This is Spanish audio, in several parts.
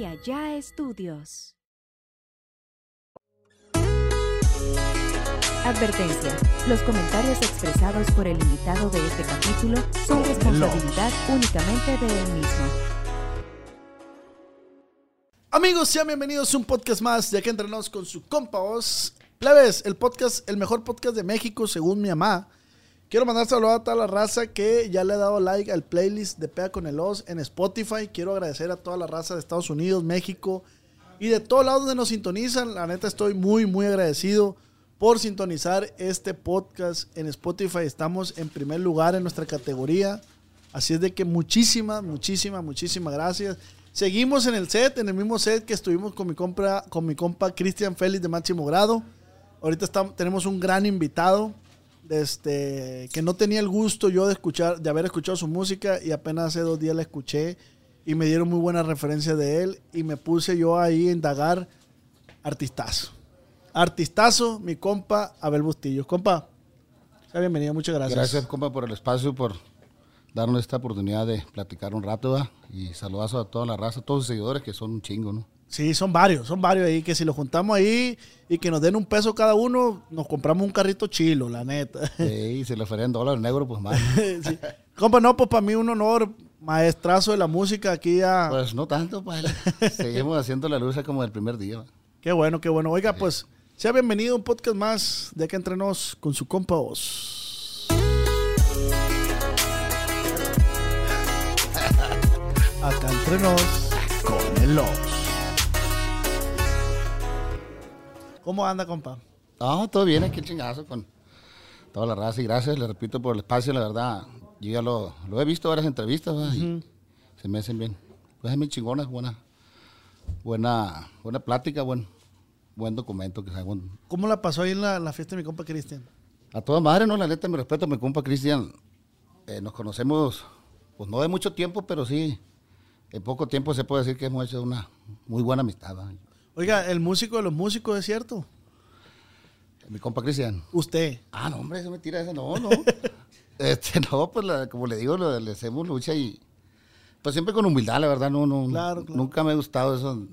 y allá estudios. Advertencia. Los comentarios expresados por el invitado de este capítulo son responsabilidad únicamente de él mismo. Amigos, sean bienvenidos a un podcast más de aquí entrenados con su compa Oz. Plebes, el podcast, el mejor podcast de México según mi mamá. Quiero mandar saludos a toda la raza que ya le ha dado like al playlist de Pea con el Oz en Spotify. Quiero agradecer a toda la raza de Estados Unidos, México y de todos lados donde nos sintonizan. La neta estoy muy, muy agradecido por sintonizar este podcast en Spotify. Estamos en primer lugar en nuestra categoría. Así es de que muchísimas, muchísimas, muchísimas gracias. Seguimos en el set, en el mismo set que estuvimos con mi, compra, con mi compa Cristian Félix de máximo grado. Ahorita estamos, tenemos un gran invitado este, que no tenía el gusto yo de escuchar, de haber escuchado su música y apenas hace dos días la escuché y me dieron muy buenas referencias de él y me puse yo ahí a indagar artistazo. Artistazo, mi compa Abel Bustillo. Compa, sea bienvenido, muchas gracias. Gracias, compa, por el espacio, por darnos esta oportunidad de platicar un rato. Y saludazo a toda la raza, a todos sus seguidores que son un chingo, ¿no? Sí, son varios, son varios ahí que si los juntamos ahí y que nos den un peso cada uno, nos compramos un carrito chilo, la neta. Sí, si le ofrecen dólares negros, pues más. Sí. Compa, no, pues para mí un honor, maestrazo de la música aquí ya. Pues no tanto, pues. Seguimos haciendo la lucha como el primer día. Qué bueno, qué bueno. Oiga, pues, sea bienvenido a un podcast más de que entrenos con su compa Oz. Acá entrenos con el Oz. ¿Cómo anda, compa? No, todo bien, aquí el chingazo con toda la raza. Y gracias, le repito, por el espacio, la verdad. Yo ya lo, lo he visto varias entrevistas, y se me hacen bien. Pues muy chingonas, buena, buena, buena plática, buen, buen documento que haga. ¿Cómo la pasó ahí en la, la fiesta de mi compa Cristian? A toda madre, ¿no? La neta, mi respeto a mi compa Cristian. Eh, nos conocemos, pues no de mucho tiempo, pero sí, en poco tiempo se puede decir que hemos hecho una muy buena amistad. Oiga, el músico de los músicos, ¿es cierto? Mi compa Cristian. Usted. Ah, no, hombre, eso me tira eso. No, no. este, no, pues la- como le digo, lo- le hacemos lucha y. Pues siempre con humildad, la verdad, no, no. Claro, claro. Nunca me ha gustado eso.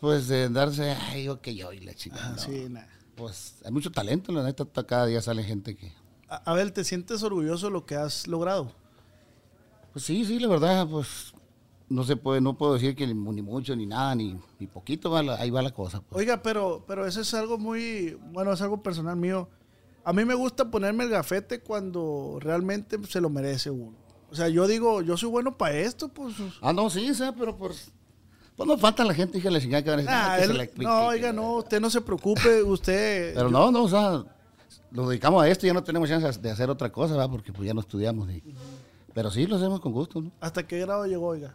Pues de darse, ay, yo que yo y la chica. Ah, no. sí, nah. Pues hay mucho talento, la neta, ta- cada día sale gente que. A, a ver, ¿te sientes orgulloso de lo que has logrado? Pues sí, sí, la verdad, pues no se puede, no puedo decir que ni, ni mucho, ni nada, ni, ni poquito, va la- ahí va la cosa. pues. Oiga, pero, pero eso es algo muy, bueno, es algo personal mío. A mí me gusta ponerme el gafete cuando realmente se lo merece uno. O sea, yo digo, yo soy bueno para esto, pues. Ah, no, sí, o sea, pero pues. Pues no falta la gente, hija, la chingada que van a decir, Ah, "Ah, que se él- la explique, no, oiga, no, usted no se preocupe, usted. Pero no, no, o sea, lo dedicamos a esto y ya no tenemos chance de hacer otra cosa, ¿va? Porque pues ya no estudiamos. y- Pero sí, lo hacemos con gusto, ¿no? ¿Hasta qué grado llegó, oiga?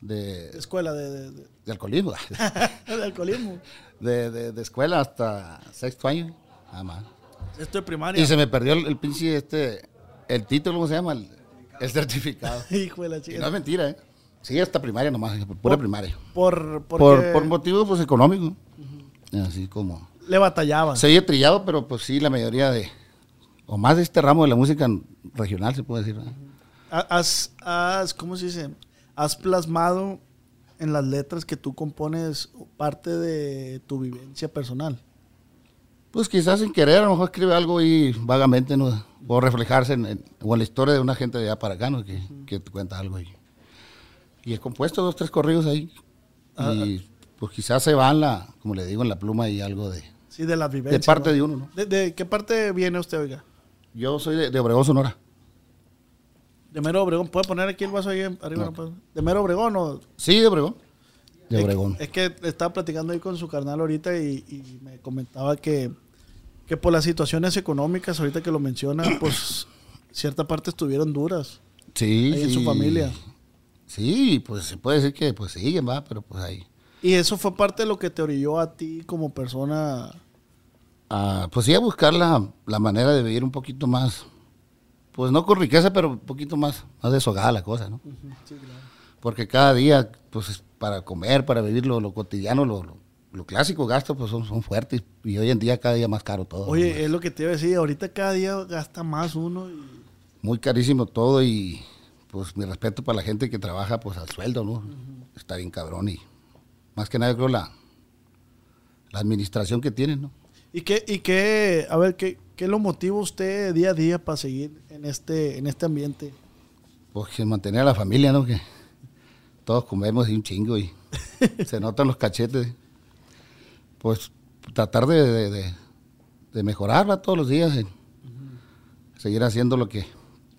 De, escuela, de, de, de- de alcoholismo. de alcoholismo. De, de- escuela hasta sexto año, nada más. Esto de primaria. Y se me perdió el, el pinche este, el título, ¿cómo se llama? El, el certificado. Hijo de la Y chica. no es mentira, ¿eh? Sí, hasta primaria nomás, pura primaria. Por, Por, porque por motivos pues, económicos. Así como... le batallaban. Se oye trillado, pero pues sí, la mayoría de... O más de este ramo de la música regional, se puede decir. Has, has, ¿cómo se dice? Has plasmado en las letras que tú compones parte de tu vivencia personal. Pues quizás sin querer, a lo mejor escribe algo y vagamente, ¿no? O reflejarse en, en- o en la historia de una gente de allá para acá, ¿no? Que, que te cuenta algo ahí. Y he compuesto dos, tres corridos ahí. Ah, y pues quizás se van, la, como le digo, en la pluma y algo de... Sí, de las vivencias. De parte ¿no? de uno, ¿no? ¿De, de qué parte viene usted, oiga? Yo soy de, de Obregón, Sonora. De Mero Obregón. ¿Puede poner aquí el vaso ahí arriba? Puedo? ¿De Mero Obregón o...? Sí, de Obregón. De Obregón. Es, que estaba platicando ahí con su carnal ahorita y, y me comentaba que, que por las situaciones económicas, ahorita que lo menciona, pues cierta parte estuvieron duras Sí, ahí en su sí. familia. Sí, pues se puede decir que pues siguen, va, pero pues ahí. Y eso fue parte de lo que te orilló a ti como persona. Ah, pues sí, a buscar la, la manera de vivir un poquito más, pues no con riqueza, pero un poquito más, más deshogada la cosa, ¿no? Porque cada día, pues para comer, para vivir lo, lo cotidiano, lo, lo, lo clásico gasto, pues son, son fuertes. Y hoy en día cada día más caro todo. ¿no? Oye, es lo que te iba a decir, ahorita cada día gasta más uno. y- Muy carísimo todo y pues mi respeto para la gente que trabaja pues al sueldo, ¿no? Está bien cabrón y más que nada creo la, la administración que tienen, ¿no? ¿Y qué, y qué a ver, qué, qué lo motiva usted día a día para seguir en este, en este ambiente? Pues que mantener a la familia, ¿no? Que todos comemos y un chingo y se notan los cachetes. Pues tratar de, de, de- de mejorarla todos los días, y seguir haciendo lo que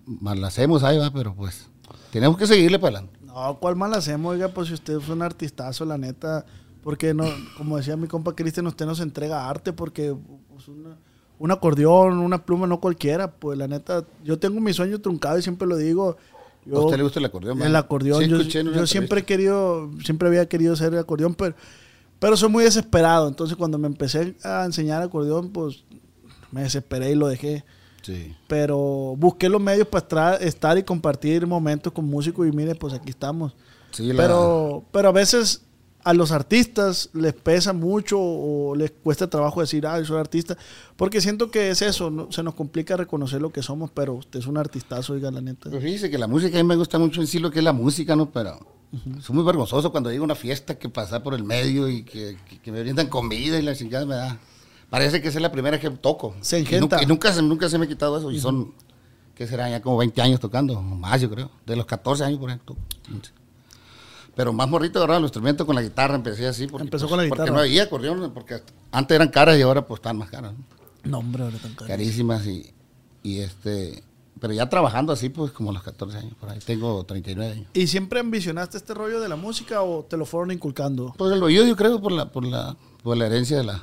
mal hacemos ahí va, pero pues tenemos que seguirle para adelante. No, ¿cuál mal hacemos? Oiga, pues si usted es un artistazo, la neta, porque no, como decía mi compa Cristian, usted nos entrega arte porque pues, una- un acordeón, una pluma, no cualquiera, pues la neta, yo tengo mi sueño truncado y siempre lo digo. ¿A Yo, usted le gusta el acordeón? el verdad? acordeón, Sí, yo, yo siempre he querido, siempre había querido ser acordeón, pero, pero soy muy desesperado, entonces cuando me empecé a enseñar acordeón, pues me desesperé y lo dejé Sí. pero busqué los medios para estar, estar y compartir momentos con músicos y mire, pues aquí estamos. Sí, la- Pero, pero a veces a los artistas les pesa mucho o les cuesta trabajo decir, ah, soy artista, porque siento que es eso, ¿no? se nos complica reconocer lo que somos, pero usted es un artistazo, oiga, la neta. Pues fíjese que la música, a mí me gusta mucho en sí lo que es la música, ¿no? Pero soy muy vergonzoso cuando digo una fiesta que pasa por el medio y que, que- que me brindan comida y la chingada me da. Parece que esa es la primera que toco. Se Y engenta. nunca, y nunca, se, nunca se me ha quitado eso. Y son, ¿qué será? Ya como 20 años tocando, más yo creo. De los 14 años, por ejemplo. 15. Pero más morrito agarraba el instrumento con la guitarra, empecé así. Porque, Empezó pues, con la Porque guitarra. no había acordeón, porque antes eran caras y ahora pues están más caras. ¿no? No, hombre, ahora tan caro. carísimas y, y este pero ya trabajando así pues como a los 14 años por ahí tengo 39 años ¿Y siempre ambicionaste este rollo de la música o te lo fueron inculcando? pues el oído yo creo por la por la por la herencia de la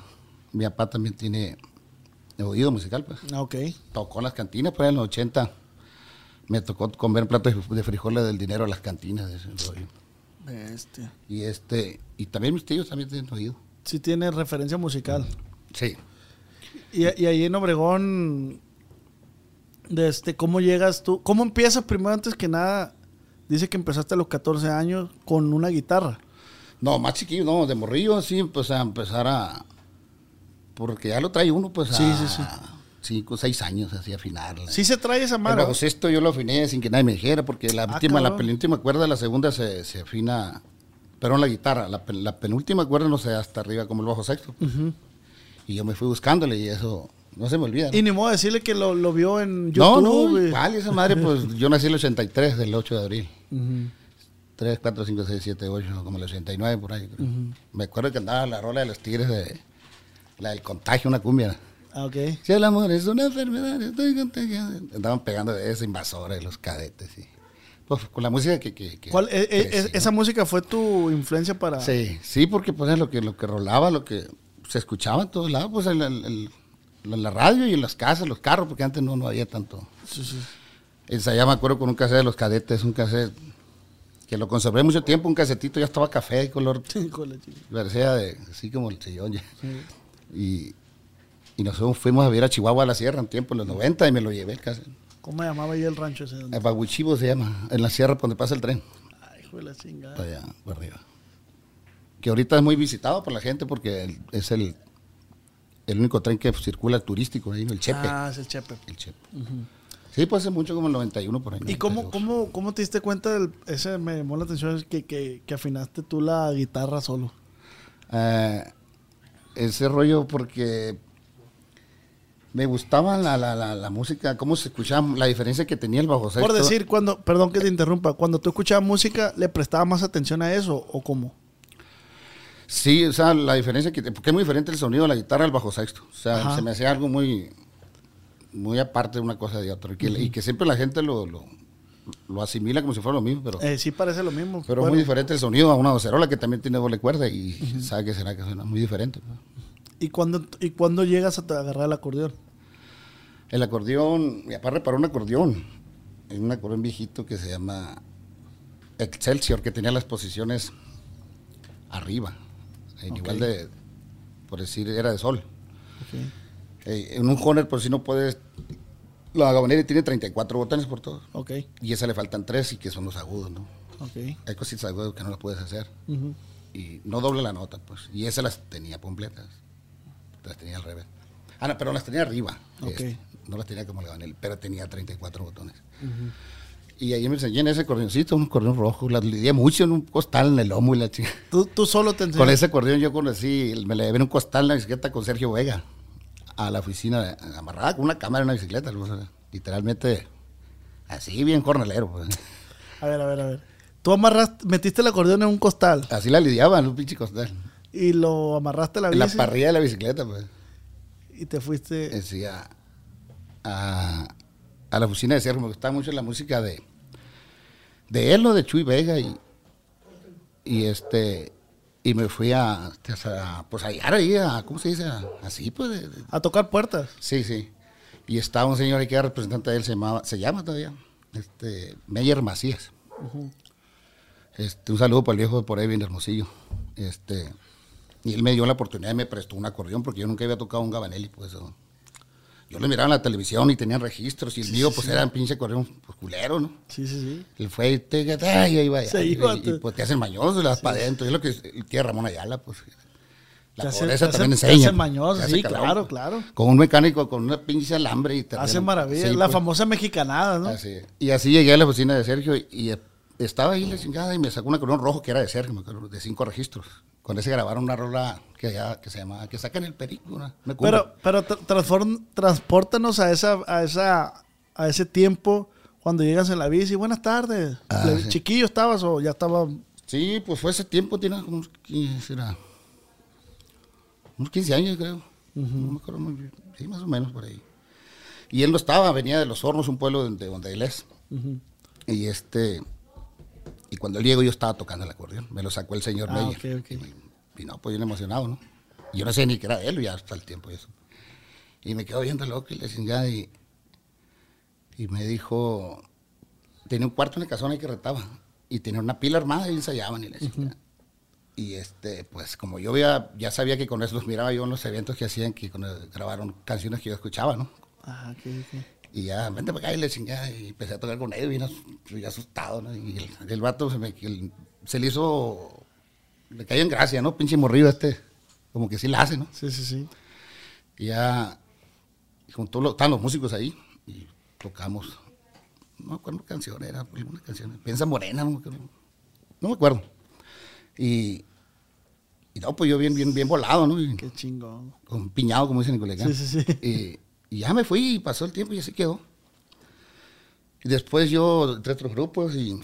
mi papá también tiene oído musical pues Ah, ok. tocó en las cantinas pues en los 80 me tocó comer platos de frijoles del dinero a las cantinas de ese rollo. Este. y este y también mis tíos también tienen oído Sí tiene referencia musical. sí Y, y ahí en Obregón, de este, ¿cómo llegas tú? ¿Cómo empiezas primero antes que nada? Dice que empezaste a los 14 años con una guitarra. no más chiquillo no de morrillo sí pues a empezar a porque ya lo trae uno pues a Sí, sí, sí. Cinco seis años así a afinar Sí se trae esa mano. bajo sexto yo lo afiné sin que nadie me dijera, porque la Ah, última, la cabrón. penúltima cuerda, la segunda se, se afina, pero en la guitarra, la, la penúltima cuerda no sé, hasta arriba como el bajo sexto. Ujú. Y yo me fui buscándole y eso no se me olvida. ¿no? Y ni modo de decirle que lo, lo vio en no, YouTube. no, y- igual, esa madre, pues yo nací el 83, del 8 de abril. Ujú. 3, 4, 5, 6, 7, 8, como el 89 por ahí. creo. Me acuerdo que andaba la rola de los tigres de la del contagio, una cumbia. Ah, ok. Si el amor es una enfermedad, estoy contagiado. Andaban pegando de esa invasora, los cadetes. Y, pues con la música que. que, que ¿Cuál, eh, eh. ¿Esa música fue tu influencia para...? Sí, sí, porque pues es lo que, lo que rolaba, lo que se escuchaba en todos lados, pues en, la radio y en las casas, los carros, porque antes no, no había tanto. Sí, sí. Ensayaba, me acuerdo, con un cassette de los cadetes, un cassette que lo conservé mucho tiempo, un casetito ya estaba café de color de chica. parecía de, así como el sillón ya. Y, y nosotros fuimos a ver a Chihuahua a la sierra en tiempo, en los 90, y me lo llevé el cassette. ¿Cómo se llamaba ahí el rancho ese? El Baguichivo se llama, en la sierra donde pasa el tren, Ay, hijo de la chingada. para allá, para arriba. Que ahorita es muy visitado por la gente porque es el, el único tren que circula turístico ahí, el Chepe. Ah, es el Chepe. El Chepe. Sí, pues hace mucho como el 91 por ahí. ¿Y cómo, 92. cómo, cómo te diste cuenta del, ese me llamó la atención es que, que, que afinaste tú la guitarra solo? Eh, ese rollo porque me gustaba la, la, la, la música, cómo se escuchaba, la diferencia que tenía el bajo Por sexto. decir, cuando, perdón que te interrumpa, cuando tú escuchabas música, ¿le prestabas más atención a eso o cómo? Sí, o sea, la diferencia que, porque es muy diferente el sonido de la guitarra al bajo sexto. O sea, Ajá. se me hacía algo muy, muy aparte de una cosa de otra. Y que, y que siempre la gente lo, lo, lo asimila como si fuera lo mismo, pero, Eh, sí parece lo mismo. pero es muy diferente el sonido a una docerola que también tiene doble cuerda y sabe que será que suena muy diferente. ¿Y cuándo, ¿Y cuándo llegas a te- agarrar el acordeón? El acordeón, mi papá reparó un acordeón, en un acordeón viejito que se llama Excelsior, que tenía las posiciones arriba, en igual de, por decir, era de sol. Eh, en un Honor, por si no puedes, la gabanera tiene 34 botones por todos, Ok, y esa le faltan tres y que son los agudos, ¿no? ok. Hay cositas agudas que no las puedes hacer, y no doble la nota, pues, y esas las tenía completas, las tenía al revés. Ah, no, pero las tenía arriba, Ok. este, no las tenía como gabanera, pero tenía 34 botones. Y ahí me enseñé en ese acordeoncito, un acordeón rojo. La lidié mucho en un costal en el lomo y la chica. ¿Tú, tú solo te Con ese acordeón yo conocí, me la llevé en un costal en la bicicleta con Sergio Vega a la oficina, amarrada con una cámara en una bicicleta, literalmente así, bien jornalero. Pues. A ver, a ver, a ver. Tú amarraste, metiste el acordeón en un costal Así la lidiaba en un pinche costal. Y lo amarraste a la En la bici parrilla de la bicicleta, pues. y te fuiste. Decía a, a la oficina de Sergio, me gustaba mucho la música de de él o de Chuy Vega y, y este y me fui a, a pues a hallar ahí a, ¿cómo se dice? Así pues de- de- A tocar puertas. Sí, sí. Y estaba un señor que era representante de él, se llamaba, se llama todavía, este, Meyer Macías. Este, un saludo para el viejo de por ahí, bien hermosillo. Este, y él me dio la oportunidad y me prestó un acordeón porque yo nunca había tocado un Gabanelli, pues. Yo le miraba en la televisión y tenían registros y el mío, pues, era un pinche acordeón pues, culero, ¿no? Sí, sí, sí. Él fue y te, ay, ahí va, Se y, iba, y, te- pues te hacen mañoso, le das para adentro. Es lo que tiene Ramón Ayala, pues. La Te pobreza te hace- también te enseña. hace mañoso, te sí, claro, pues. claro. Con un mecánico con una pinche alambre y te Hace maravillas. Sí, la pues. famosa mexicanada, ¿no? Así. Y así llegué a la oficina de Sergio y, y, estaba ahí la chingada y me sacó un acordeón rojo que era de Sergio, me acuerdo, de cinco registros. Con ese grabaron una rola que, ya, que se llama, que sacan el perico. Pero, pero transpórtanos a esa, a esa, a ese tiempo cuando llegas en la bici. Buenas tardes. Ah, Le- sí. ¿Chiquillo estabas o ya estaba? Sí, pues fue ese tiempo, tiene como unos 15, será, unos 15 años creo. No me acuerdo muy bien. Sí, más o menos por ahí. Y él no estaba, venía de Los Hornos, un pueblo de, de donde él es. Y este, y cuando él llegó yo estaba tocando el acordeón. Me lo sacó el señor Ah. Y, no, pues bien emocionado, ¿no? Y yo no sé ni que era de él, ya hasta el tiempo y eso. Y me quedo viendo loco y la chingada y, y me dijo, tenía un cuarto en el casón ahí que retaba y tenía una pila armada y ensayaban y la chingada. Y este, pues como yo había, ya sabía que con eso los miraba yo en los eventos que hacían, que con el- grabaron canciones que yo escuchaba, ¿no? Ah, ok, ok. Y ya, vente para acá y le chingada. Y empecé a tocar con él, as- bien asustado, ¿no? Y el, el vato se, me, el- se le hizo, le cayó en gracia, ¿no? Pinche morrido este, como que sí la hace, ¿no? Sí, sí, sí. Y ya, juntó los, estaban los músicos ahí y tocamos, no me acuerdo qué canción era, alguna canción, Piensa Morena, no me acuerdo. No me acuerdo. Y, y no, pues yo bien, bien, bien volado, ¿no? Y- Qué chingón. con piñado, como dicen en Culiacán. Sí, sí, sí. Y, y ya me fui y pasó el tiempo y así quedó. Y después yo entré a otros grupos y,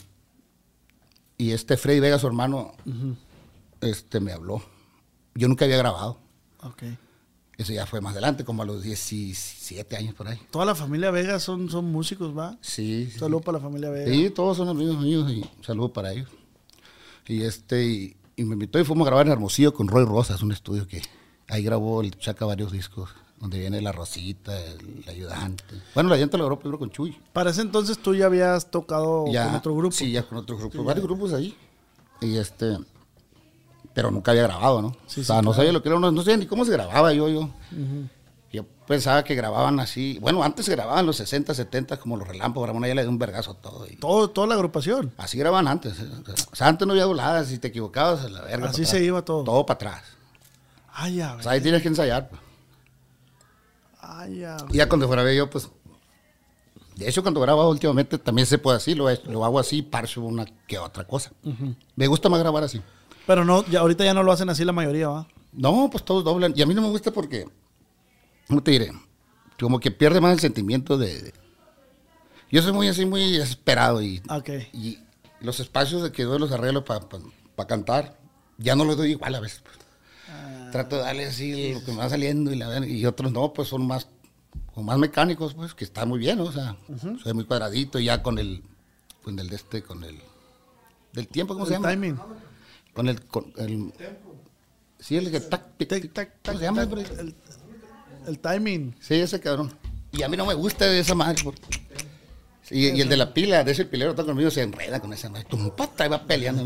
y este Freddy Vega, su hermano, este, me habló. Yo nunca había grabado. Ok. Eso ya fue más adelante, como a los 17 años por ahí. Toda la familia Vega son, son músicos, ¿va? Sí, sí. Saludos para la familia Vega. Sí, todos son amigos míos y saludos para ellos. Y este, y, y me invitó y fuimos a grabar en Hermosillo con Roy Rosas, un estudio que ahí grabó el Chaca varios discos, donde viene la Rosita, el, ayudante. Bueno, la ayudante lo grabó primero con Chuy. Para ese entonces tú ya habías tocado Ya, con otro grupo. Sí, ya con otro grupo, varios grupos ahí. Y este, pero nunca había grabado, ¿no? Sí, o sea, sí, no claro. sabía lo que era, no, no sabía ni cómo se grababa yo, yo. Yo pensaba que grababan así, bueno, antes se grababan los 60, 70 como los relámpagos, Ramón ya le dio un vergazo a todo. y- Todo, toda la agrupación. Así grababan antes. ¿eh? O sea, antes no había dobladas, si te equivocabas, a la verga. Así se atrás. iba todo. Todo para atrás. Ay, ya, O sea, ahí tienes que ensayar. pues. Ay. Y ya cuando grabé yo, pues. De hecho, cuando grabo últimamente también se puede así, lo, lo hago así, parcho una que otra cosa. Me gusta más grabar así. Pero no, ya, ahorita ya no lo hacen así la mayoría, ¿va? No, pues todos doblan. Y a mí no me gusta porque, ¿cómo te diré? Como que pierde más el sentimiento de... de- Yo soy muy así, muy desesperado y, y los espacios de que doy los arreglos para cantar, ya no los doy igual a veces. pues. Trato de darle así lo que me va saliendo y, la, y otros no, pues son más, como más mecánicos, pues, que está muy bien, ¿no? o sea, soy muy cuadradito y ya con el, con el de este, con el, del tiempo, ¿cómo se El llama? timing. Con el, con el, sí, el que tac, tic, Tac, tic, tac, ¿cómo tac, se llama? tac, el, el timing. Sí, ese cabrón. Y a mí no me gusta esa madre. y el de la pila, de ese pilero está conmigo, se enreda con esa madre. Tu pata y va peleando.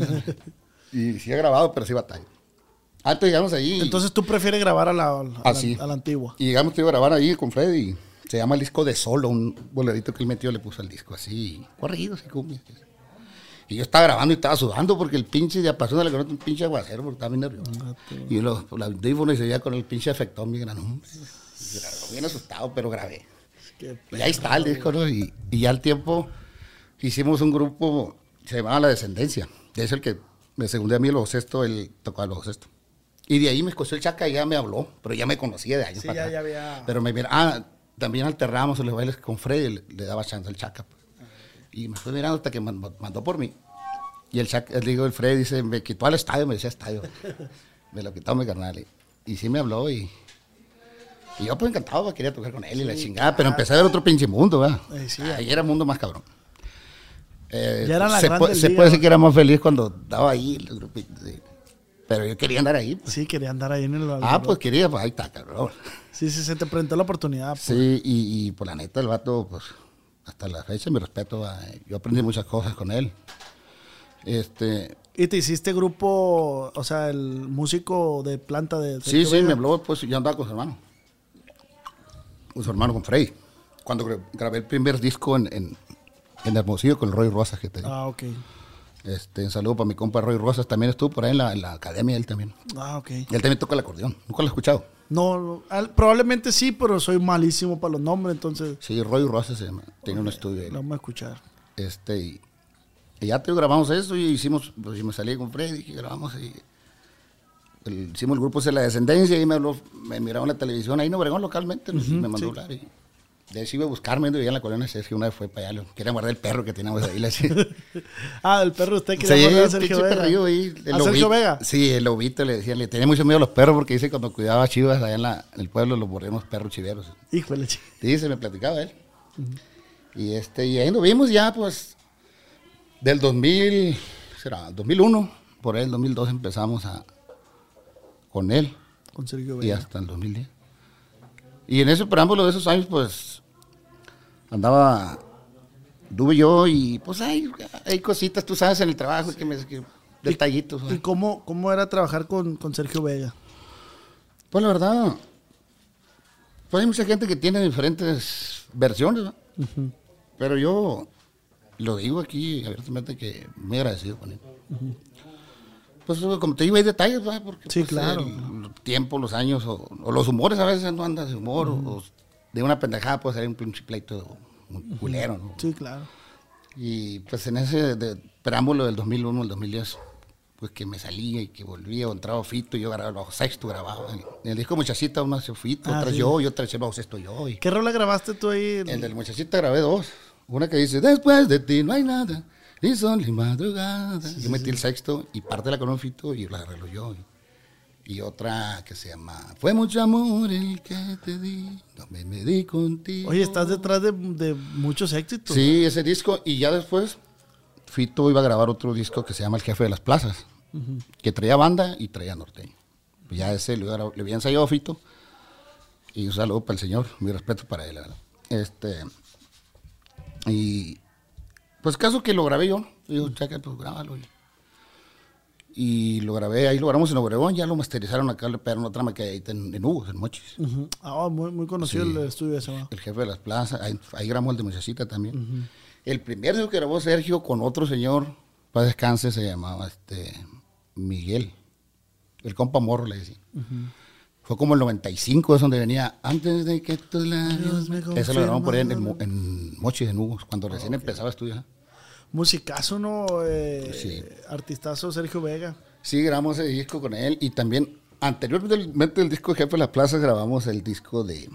y sí ha grabado, pero sí batalla. Antes llegamos allí. Entonces tú prefieres grabar a la, a la, Así. a la antigua. Y llegamos a grabar ahí con Freddy. Se llama el disco de solo, un bolerito que él metió, le puso al disco así, corridos y cumbias. Y yo estaba grabando y estaba sudando porque el pinche de apasión le conozco un pinche aguacero porque estaba bien nervioso. y los, los audífonos y se veía con el pinche efectón bien grande. Bien asustado, pero grabé. Qué Y ahí está el disco, ¿no? Y, y ya al tiempo, hicimos un grupo, se llamaba La Descendencia. Es el que me segundé a mí el sexto, él tocaba el sexto. Y de ahí me escoció el chaca y ya me habló, pero ya me conocía de años Sí, para ya- atrás. ya había- Pero me mira, ah, también alternábamos los bailes con Freddy, le, le daba chance al chaca. pues. Y me fue mirando hasta que man- mandó por mí. Y el chaca, le digo, el Freddy dice, me quitó al estadio, me decía estadio. me lo quitó mi carnal. Y, y sí me habló y... Y yo pues encantado, pues, quería tocar con él y la chingada, pero empecé a ver otro pinche mundo, ¿verdad? Sí, Ahí era mundo más cabrón. Eh, Ya era la se, se puede decir que era más feliz cuando estaba ahí el grupito, sí. Pero yo quería andar ahí. pues. Sí, quería andar ahí en el... Ah, pues quería, pues ahí está, cabrón. Sí, sí, se te presentó la oportunidad. pues. Sí, y, y por la neta, el vato, pues, hasta la fecha, mi respeto, eh, yo aprendí muchas cosas con él. Este, Y te hiciste grupo, o sea, el músico de planta de... sí, sí, me habló, pues, yo andaba con su hermano. Con su hermano, con Freddy. Cuando gra- grabé el primer disco en, en, en Hermosillo con el Roy Rosas, que te digo. Ah, ok. Este, un saludo para mi compa Roy Rosas, también estuvo por ahí en la, en la academia, él también. Ah, ok. Él también toca el acordeón, nunca lo he escuchado. No, al- probablemente sí, pero soy malísimo para los nombres, entonces Sí, Roy Rosas se llama, tiene un estudio ahí. lo vamos a escuchar. Este, y, y ya te grabamos eso y hicimos, pues y me salí con Freddy y grabamos y el- hicimos el grupo de la descendencia y me habló, me miraron la televisión ahí en Obregón localmente, me mandó a hablar y de sí iba a buscarme, vivía en la colonia Sergio, una vez fue para allá, quería guardar el perro que teníamos ahí, decía. Ah, el perro usted quería poner a el Sergio Vega. perrillo ahí, el ¿A Sergio. Vega? Sí, el lobito le decía, le tenía mucho miedo a los perros porque dice cuando cuidaba a chivas allá en, la- en el pueblo los borreamos perros chiveros. Híjole, chi- Sí, se me platicaba él. Y este, y ahí nos vimos ya, pues, del 2000, será, 2001, por ahí el 2002 empezamos a, con él, con Sergio y Vega. hasta el 2010. Y en ese preámbulo de esos años, pues, andaba, tuve yo y, pues, hay, hay cositas, tú sabes, en el trabajo, que me, que- detallitos. ¿Y cómo, cómo era trabajar con, con Sergio Vega? Pues, la verdad, pues hay mucha gente que tiene diferentes versiones, ¿no? Pero yo lo digo aquí abiertamente que me he agradecido con él. Pues como te digo, hay detalles, ¿verdad? Porque Sí, pues, claro. el, el tiempo, los años, o, o los humores a veces no andas de humor, o, o de una pendejada puede salir un pinche pleito muy culero, ¿no? Sí, claro. Y pues en ese de- preámbulo del 2001 al 2010, pues que me salía y que volvía, o entraba Fito, y yo grababa el bajo sexto, grababa. En, en el disco Muchachita, una hace Fito, Ah, otra sí. yo, y otra el bajo sexto yo. Y ¿Qué rola grabaste tú ahí? el del Muchachita grabé dos. Una que dice, después de ti no hay nada, y son las madrugadas. yo metí el sexto y parte la con un Fito y la arreglo yo. Y, y otra que se llama, fue mucho amor el que te di, no me medí contigo. Oye, estás detrás de, de muchos éxitos. Sí, ese disco. Y ya después, Fito iba a grabar otro disco que se llama El Jefe de las Plazas, que traía banda y traía norteño. Ya ese le había ensayado a Fito. Y un saludo para el señor, mi respeto para él. la verdad. Este, y pues caso que lo grabé yo. Digo, chaca, pues grábalo. Y, y lo grabé, ahí lo grabamos en Obregón, ya lo masterizaron acá, le pegaron otra maqueta en, en Hugo, en Mochis. Ah, muy, muy conocido Sí. el estudio ese, ¿no? El jefe de las plazas, ahí, ahí grabamos el de Muchachita también. El primer disco que grabó Sergio con otro señor, para descanse, se llamaba este Miguel. El compa morro le decía. Fue como el 95, es donde venía, antes de que tus labios me Ese lo grabamos por ahí en, el. Mo- en Mochis, en Hugo, cuando recién empezaba a estudiar. Musicazo, ¿no? Eh, Sí. Artistazo Sergio Vega. Sí, grabamos ese disco con él y también anteriormente del disco Jefe de las Plazas grabamos el disco de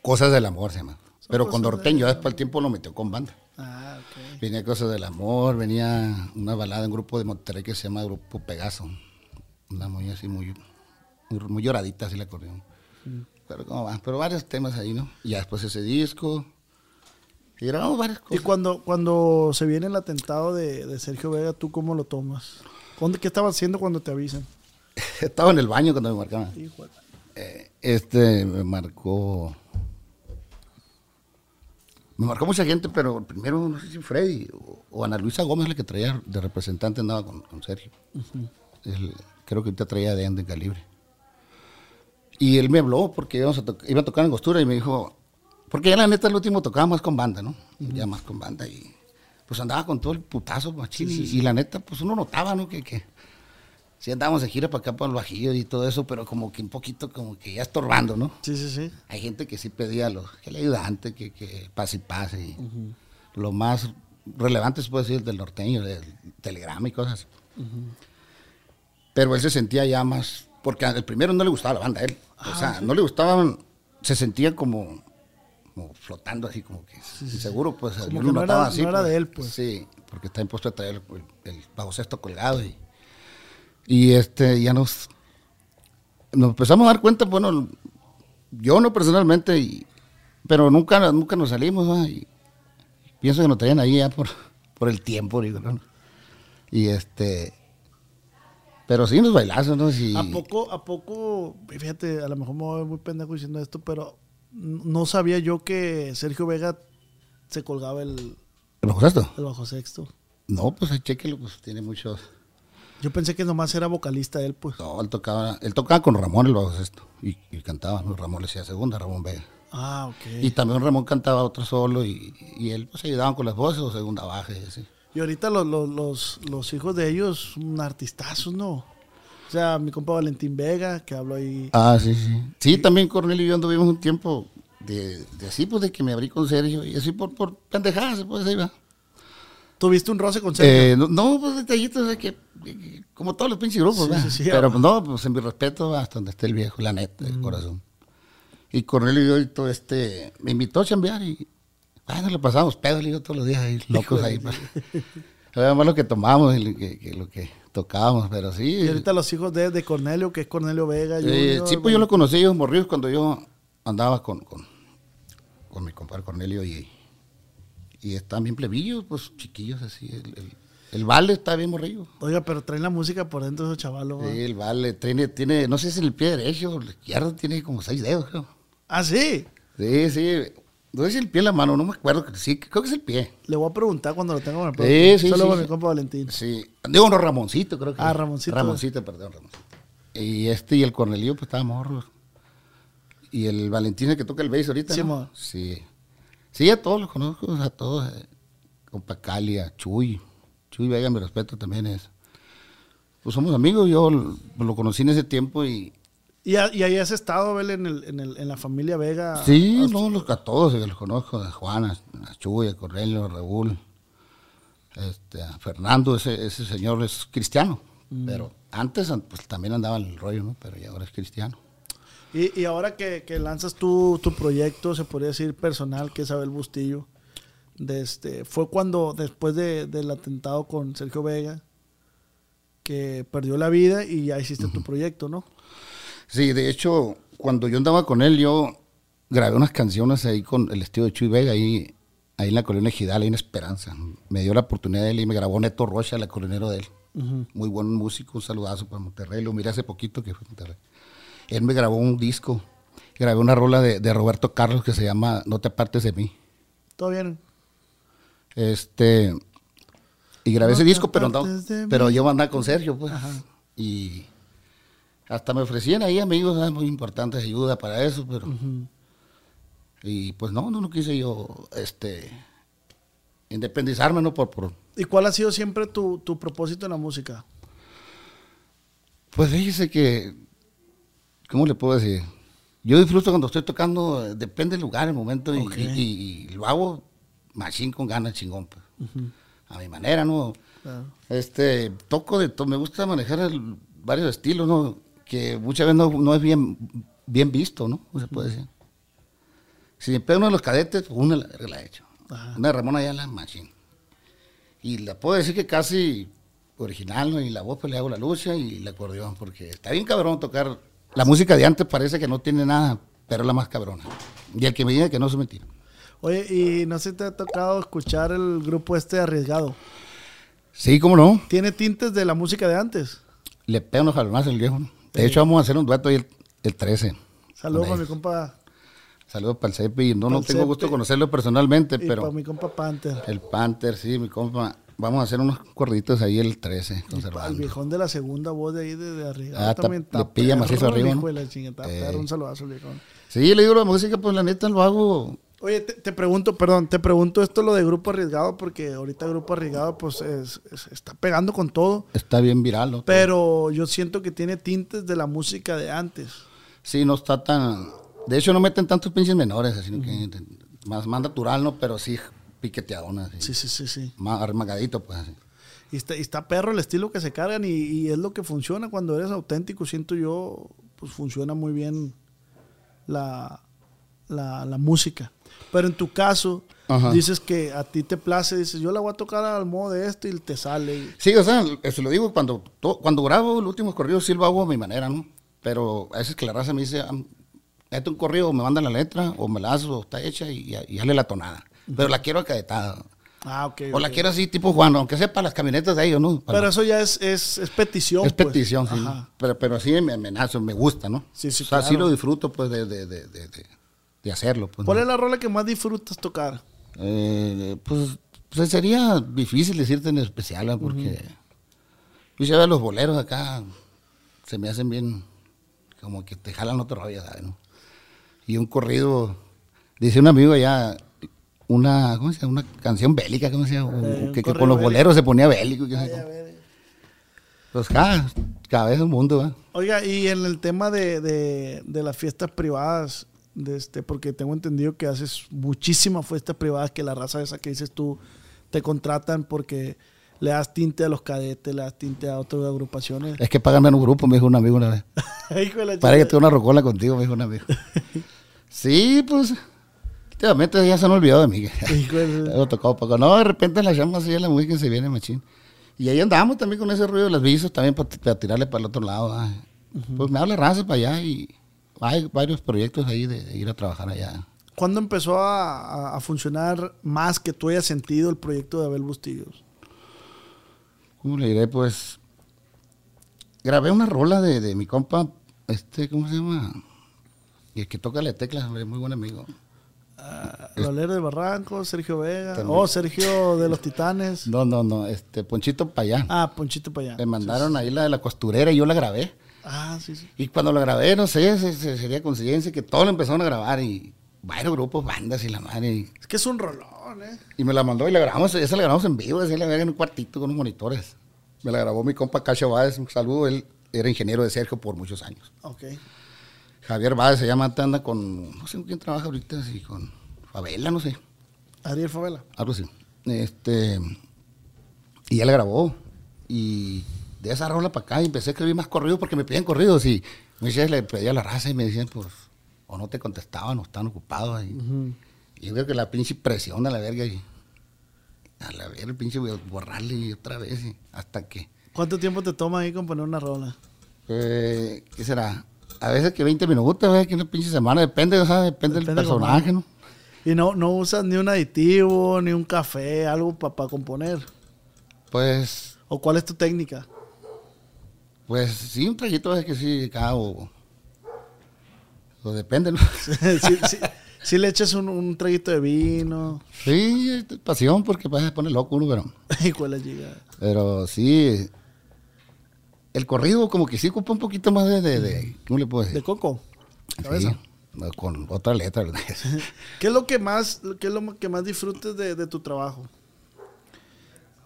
Cosas del Amor, se llama. Pero con norteño, después el tiempo lo metió con banda. Ah, ok. Venía Cosas del Amor, venía una balada en un grupo de Monterrey que se llama Grupo Pegaso. Una muy así, muy, muy, muy lloradita así la acordeón. Pero, ¿cómo va? Pero varios temas ahí, ¿no? Y ya después ese disco. Y grabamos varias Y cosas. cuando, cuando se viene el atentado de, de Sergio Vega, ¿tú cómo lo tomas? ¿Dónde, ¿Qué estabas haciendo cuando te avisan? Estaba en el baño cuando me marcaban. Eh, este me marcó. Me marcó mucha gente, pero primero no sé si Freddy o, o Ana Luisa Gómez, la que traía de representante, andaba con, con Sergio. Creo que ahorita traía de Ande Calibre. Y él me habló porque íbamos a iba a tocar en Costura y me dijo, porque ya la neta el último tocaba más con banda, ¿no? Ya más con banda y pues andaba con todo el putazo machín y, y la neta pues uno notaba, ¿no? Que, que sí andábamos de gira para acá para el Bajío y todo eso, pero como que un poquito como que ya estorbando, ¿no? Sí, sí, sí. Hay gente que sí pedía los, que el ayudante, que, que pase y pase. y Lo más relevantes, puede decir, del norteño, del telegrama y cosas. Pero él se sentía ya más, porque el primero no le gustaba la banda a él. o sea, no le gustaban, se sentía como, como flotando así, como que seguro, pues Como que no notaba era- así. no era de él, pues. Sí, porque está impuesto a traer el, el bajo sexto colgado y, y este, ya nos, nos empezamos a dar cuenta, bueno, yo no personalmente, y- pero nunca, nunca nos salimos, ¿va? y pienso que nos traían ahí ya por, por el tiempo, digo, ¿no? Y este, pero sí nos bailazos, ¿no? Sí. ¿A poco, a poco, fíjate, a lo mejor me voy muy pendejo diciendo esto, pero no sabía yo que Sergio Vega se colgaba el, ¿El bajo sexto? el bajo sexto. No, pues chequelo, pues tiene muchos. Yo pensé que nomás era vocalista él, pues. No, él tocaba, él tocaba con Ramón el bajo sexto y, y cantaba, ¿no? Ramón le hacía segunda, Ramón Vega. Ah, ok. Y también Ramón cantaba otro solo y, y él pues ayudaban con las voces o segunda baja y así. Y ahorita los, los, los, los hijos de ellos, un artistazos, ¿no? O sea, mi compa Valentín Vega, que habló ahí. Ah, sí, sí. Sí, también Cornelio y yo anduvimos un tiempo de, de así, pues de que me abrí con Sergio y así por, por pendejadas, pues ahí va. ¿Tuviste un roce con Sergio? Eh, no, no, pues detallitos de que, que- como todos los pinches grupos, Sí, ¿verdad? sí, sí, Pero pues, no, pues en mi respeto hasta donde esté el viejo, la neta, Mm. el corazón. Y Cornelio y yo y todo este, me invitó a chambear y, bueno, lo pasamos pedo, le digo, todos los días ahí, locos ahí. Era más lo que tomamos y lo que, que lo que tocábamos, pero sí. y ahorita los hijos de, de Cornelio, que es Cornelio Vega. Eh, Junior, sí, pues yo lo conocí ellos morridos cuando yo andaba con, con, con mi compadre Cornelio y, y estaban bien plebillos, pues chiquillos así. El, el, el vale está bien morrillo. Oiga, pero traen la música por dentro esos chavalos. ¿va? Sí, el vale tiene, tiene, no sé si en el pie derecho o el izquierdo tiene como seis dedos, creo. Ah, sí. Sí, sí. No sé si el pie en la mano, no me acuerdo. Sí, creo que es el pie. Le voy a preguntar cuando lo tenga con el Sí, sí, Solo sí, con sí. mi compa Valentín. Sí. Digo, no, Ramoncito, creo que. Ah, Ramoncito. Ramoncito, perdón, Ramoncito. Y este y el Cornelio, pues estaba morro. Y el Valentín, el que toca el bass ahorita. Sí, ¿no? Sí. Sí, a todos los conozco, a todos. eh, Compa Cali, a Chuy. Chuy Vega, mi respeto también es. Pues somos amigos, yo lo conocí en ese tiempo y. ¿Y, a- y ahí has estado, Bel, en, el, en, el, en la familia Vega? Sí, no, los, a todos eh, los conozco, a Juana, a Chuy, a Cornelio, a Raúl, este, a Fernando, ese, ese señor es cristiano, pero antes pues, también andaba en el rollo, ¿no? Pero ya ahora es cristiano. Y, y ahora que, que lanzas tu, tu proyecto, se podría decir personal, que es Abel Bustillo, de este, fue cuando, después de- del atentado con Sergio Vega, que perdió la vida y ya hiciste tu proyecto, ¿no? Sí, de hecho, cuando yo andaba con él, yo grabé unas canciones ahí con el estilo de Chuy Vega, ahí, ahí en la colonia Gidal, ahí en Esperanza. Me dio la oportunidad de él y me grabó Neto Rocha, el acordeonero de él. Muy buen músico, un saludazo para Monterrey. Lo miré hace poquito que fue a Monterrey. Él me grabó un disco, grabé una rola de, de Roberto Carlos que se llama No te apartes de mí. ¿Todo bien? Este, y grabé No ese disco, pero, no, pero yo andaba con Sergio, pues. Y hasta me ofrecían ahí amigos ¿sabes? muy importantes, ayuda para eso, pero. Y pues no, no, no quise yo, este, independizarme, ¿no? Por, por, ¿Y cuál ha sido siempre tu, tu propósito en la música? pues fíjese que, ¿cómo le puedo decir? Yo disfruto cuando estoy tocando, depende del lugar, el momento, y- Ok. y, y- y lo hago machín con ganas, chingón, pues. A mi manera, ¿no? Claro. Este, toco de todo, me gusta manejar el- varios estilos, ¿no? Que muchas veces no, no es bien, bien visto, ¿no? Se puede decir. Si me pega uno de los cadetes, pues una la, la he hecho. Ajá. Una de Ramón Ayala, machín. Y la puedo decir que casi original, ¿no? Y la voz pues le hago la lucha y el acordeón, porque está bien cabrón tocar. La música de antes parece que no tiene nada, pero es la más cabrona. Y el que me diga que no es mentira. Oye, y no si te ha tocado escuchar el grupo este arriesgado. Sí, cómo no. ¿Tiene tintes de la música de antes? Le pega unos jalonazos el viejo. ¿no? De hecho, vamos a hacer un dueto ahí el, el 13. Saludos para mi compa, Saludos para el Cepi. No, no tengo gusto conocerlo personalmente, y pero para mi compa Panther. el Panther, sí, mi compa. Vamos a hacer unos corriditos ahí el 13, El conservando. viejón de la segunda voz de ahí de, de arriesgado. Ah, también le pilla perro, macizo el arriba, ¿no? la chingada, Eh. un saludazo al viejón. Sí, le digo la música, pues la neta lo hago. Oye, te, te pregunto, perdón, te pregunto esto lo de Grupo Arriesgado, porque ahorita Grupo Arriesgado pues es- es- está pegando con todo, Está bien viral, ¿no? pero yo siento que tiene tintes de la música de antes. Sí, no está tan. De hecho, no meten tantos pinches menores, sino que más, más natural, ¿no? Pero sí, piqueteadonas. Sí, sí, sí, sí. Más armagadito, pues así. Y está, y está perro el estilo que se cargan y, y es lo que funciona cuando eres auténtico, siento yo, pues funciona muy bien la, la, la música. Pero en tu caso, Ajá. dices que a ti te place, dices, yo la voy a tocar al modo de esto y te sale. Sí, o sea, eso lo digo cuando, to- cuando grabo el último corrido, sí lo hago a mi manera, ¿no? Pero a veces que la raza me dice, "Ah, este un corrido, me mandan la letra, o me la haces, o está hecha, y, y dale la tonada. Pero la quiero acadetada. Ah, ok. O la ok. quiero así, tipo Juan, aunque sea para las camionetas de ellos, ¿no? Para- Pero eso ya es, es, es petición. es pues. petición, sí. Ajá. Pero, pero sí me amenazo, me gusta, ¿no? Sí, sí, O sea, sí claro. lo disfruto, pues, de, de, de, de, de- hacerlo. Pues, ¿Cuál ¿no? es la rola que más disfrutas tocar? Eh, pues, pues sería difícil decirte en especial, ¿no? porque yo ya veo los boleros acá, se me hacen bien, como que te jalan otro rollo, ¿sabes? no? Y un corrido, dice un amigo allá, una, ¿cómo se llama? Una canción bélica, ¿cómo se llama? Eh, que, con los bélico. boleros se ponía bélico. sé Ay. Pues cada, cada vez un mundo, ¿verdad? Oiga, y en el tema de, de- de las fiestas privadas, de este, porque tengo entendido que haces muchísimas fiestas privadas que la raza esa que dices tú te contratan porque le das tinte a los cadetes, le das tinte a otras agrupaciones. Es que pagan menos grupo, me dijo un amigo una vez. Para que tenga una rocola contigo, me dijo un amigo. Sí, pues. Últimamente ya se han olvidado de mí. He tocado poco. No, de repente la llama así la música se viene machín. Y ahí andamos también con ese ruido de las visas también para, tirarle para el otro lado. ah. Pues me habla raza para allá y hay varios proyectos ahí de, de ir a trabajar allá. ¿Cuándo empezó a, funcionar más que tú hayas sentido el proyecto de Abel Bustillos? ¿Cómo le diré? Pues grabé una rola de, de mi compa, este, ¿cómo se llama? Y el que toca la tecla, hombre, muy buen amigo. Valero de Barranco, Sergio Vega. También. Oh, Sergio de los Titanes. No, no, no, este, Ponchito allá. Ah, Ponchito allá. Me mandaron ahí la de la costurera y yo la grabé. Ah, sí, sí. Y cuando la grabé, no sé, se, se- sería coincidencia que todos lo empezaron a grabar y varios grupos, bandas y la madre. Y, Es que es un rolón, ¿eh? y me la mandó y la grabamos, esa la grabamos en vivo, así la verga en un cuartito con unos monitores. Me la grabó mi compa Cacho Báez, un saludo, él era ingeniero de Sergio por muchos años. Ok. Javier Báez se llama, anda con, no sé con quién trabaja ahorita, así con Favela, no sé, Ariel Favela. algo así. Este, y él la grabó. Y de esa rola para acá y empecé a escribir más corridos porque me pedían corridos y me decía, le pedía a la raza y me decían, pues, o no te contestaban o estaban ocupados. Y, y yo creo que la pinche presión a la verga y a la verga, el pinche borrarle y otra vez y hasta que, ¿Cuánto tiempo te toma ahí componer una rola? eh, ¿qué será? A veces que 20 minutos, ¿ves? que una pinche semana, depende, o sea, depende, Depende del personaje, ¿no? Y no, no usas ni un aditivo, ni un café, algo para componer. Pues, ¿O cuál es tu técnica? Pues sí, un traguito es que sí, acá o, o depende, ¿no? si, si- si le echas un, un traguito de vino. Sí, pasión porque pues, se pone loco uno, pero, ¿Y cuál es llega? pero sí. El corrido como que sí ocupa un poquito más de, de, de- ¿cómo le puedo ¿De decir? coco? ¿Cabeza? Sí, con otra letra. ¿Qué es lo que más, qué es lo que más disfrutes de, de tu trabajo?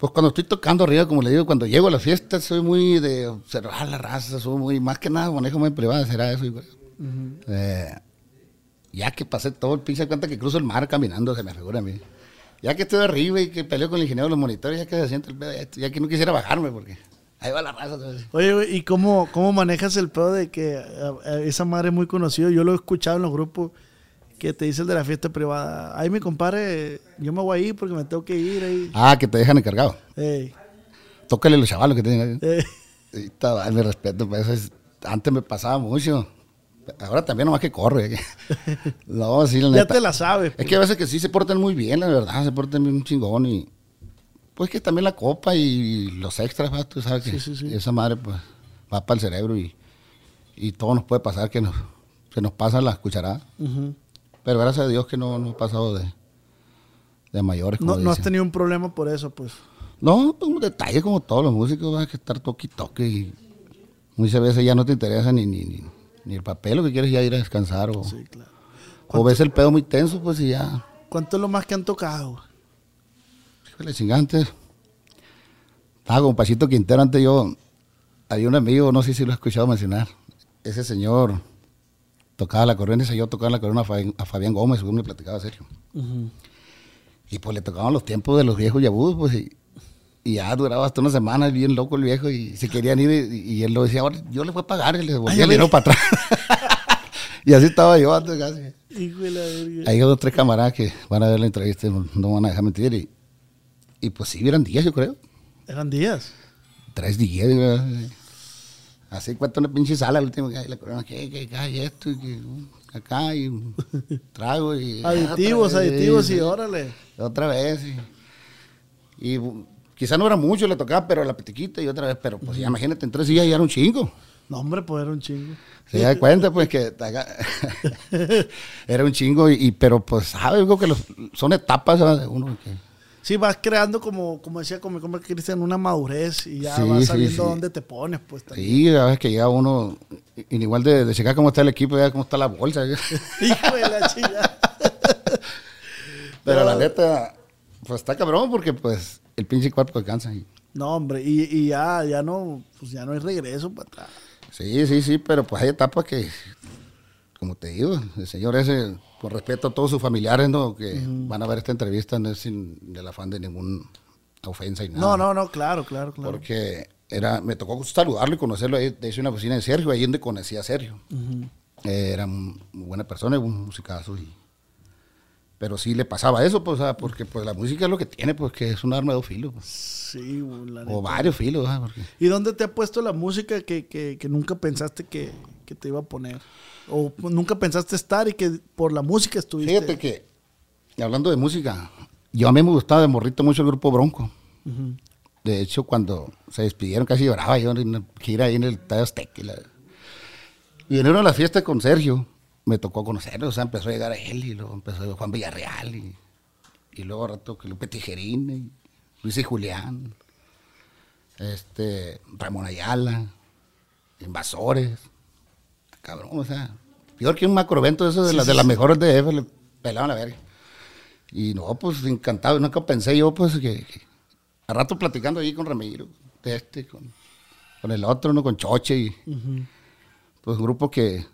Pues cuando estoy tocando arriba, como le digo, cuando llego a la fiesta soy muy de observar la raza, soy muy, más que nada manejo muy privada, será eso. creo. Eh, ya que pasé todo el pinche cuenta que cruzo el mar caminando, se me figura a mí. Ya que estoy arriba y que peleo con el ingeniero de los monitores, ya que se siente el pedo, ya, ya que no quisiera bajarme porque ahí va la raza. Oye, güey, ¿y cómo, cómo manejas el pedo de que esa madre es muy conocida? Yo lo he escuchado en los grupos que te dice el de la fiesta privada. Ahí mi compadre, yo me voy a ir porque me tengo que ir ahí. Ah, que te dejan encargado. Ey, Tócale los chavalos que tienen ahí. Y está, mi respeto, pues es- antes me pasaba mucho. Ahora también nomás que ya que- no, sí, la ya neta. te la sabes. Es que a veces que sí se portan muy bien, la verdad, se portan bien chingón y pues que también la copa y los extras, ¿va? tú sabes que Sí, sí, sí. esa madre pues va para el cerebro y, y todo nos puede pasar que nos, se nos pasa la cucharada. Ujú. Pero gracias a Dios que no, no ha pasado de, de mayores. como no, no has tenido un problema por eso, pues. No, pues un detalle como todos los músicos, vas a estar toque y toque y muchas veces ya no te interesa ni, ni, ni, ni el papel, lo que quieres ya ir a descansar o, Sí, claro. o ves el pedo muy tenso, pues y ya, ¿Cuánto es lo más que han tocado? híjole, chingante. Estaba con Pachito Quintero antes yo, había un amigo, no sé si lo he escuchado mencionar, ese señor tocaba la corriente, ese yo tocaba la corriente a Fabián, Gómez, según me platicaba Sergio. Y pues le tocaban los tiempos de los viejos Yabús, pues, y, y ya duraba hasta una semana, bien loco el viejo, y se querían ir, y, y él lo decía, ahora yo le voy a pagar, y le devolvía Ay, el dinero para atrás. y así estaba yo antes casi. Hijo de la verga. Hay dos tres camaradas que van a ver la entrevista, no, no van a dejar mentir, y, y pues sí, eran días, yo creo. Eran días. Tres días, ¿verdad? Así cuenta una pinche sala el último día, y la corona, que, que, que hay esto, y que acá, y un trago, y... Aditivos, vez, aditivos, sí. y órale. Otra vez, y, y quizá no era mucho, le tocaba, pero la petiquita y otra vez, pero pues ya imagínate, en tres días ya era un chingo. No, hombre, pues era un chingo. Se da cuenta, pues, que era un chingo, y, y- pero pues, ¿sabes? Digo que los- son etapas ¿sabes? de uno. Que, Sí, vas creando como, como decía con mi compa Cristian, una madurez y ya Sí, vas sabiendo sí. dónde te pones, pues también. sí, a veces que llega uno, y- y igual de, de checar cómo está el equipo, ya cómo está la bolsa. Hijo de la chingada. Pero la neta, pues está cabrón porque pues el pinche cuerpo alcanza. Y, No, hombre, y, y ya, ya no, pues ya no hay regreso para atrás. sí, sí, sí, pero pues hay etapas que, como te digo, el señor ese, con respeto a todos sus familiares, ¿no? Que van a ver esta entrevista, no es sin el afán de ninguna ofensa y nada. No, no, no, claro, claro, claro. Porque era, me tocó saludarlo y conocerlo ahí, en la oficina de Sergio, ahí donde conocí a Sergio. Eh, era muy buena persona, un musicazo y... Pero sí le pasaba eso, pues, porque pues la música es lo que tiene, pues que es un arma de dos filos. pues. Sí, la. O varios filos, ¿verdad? Porque- ¿Y dónde te ha puesto la música que, que, que nunca pensaste que, que te iba a poner? O nunca pensaste estar y que por la música estuviste. Fíjate que, hablando de música, yo a mí me gustaba de morrito mucho el grupo Bronco. De hecho, cuando se despidieron casi lloraba yo en una gira ahí en el Estadio Azteca. Y, la- una de las fiestas con Sergio, me tocó conocerlo. O sea, empezó a llegar él y luego empezó Juan Villarreal y, y luego al rato que Lupe Tijerín y Luis y Julián, este, Ramón Ayala, Invasores. Cabrón, o sea, peor que un macroevento de esos de, las de las mejores de F, le pelaban la verga. Y no, pues encantado, nunca pensé yo, pues que, que a rato platicando ahí con Ramiro, de este, con, con el otro, ¿no? Con Choche y pues un grupo que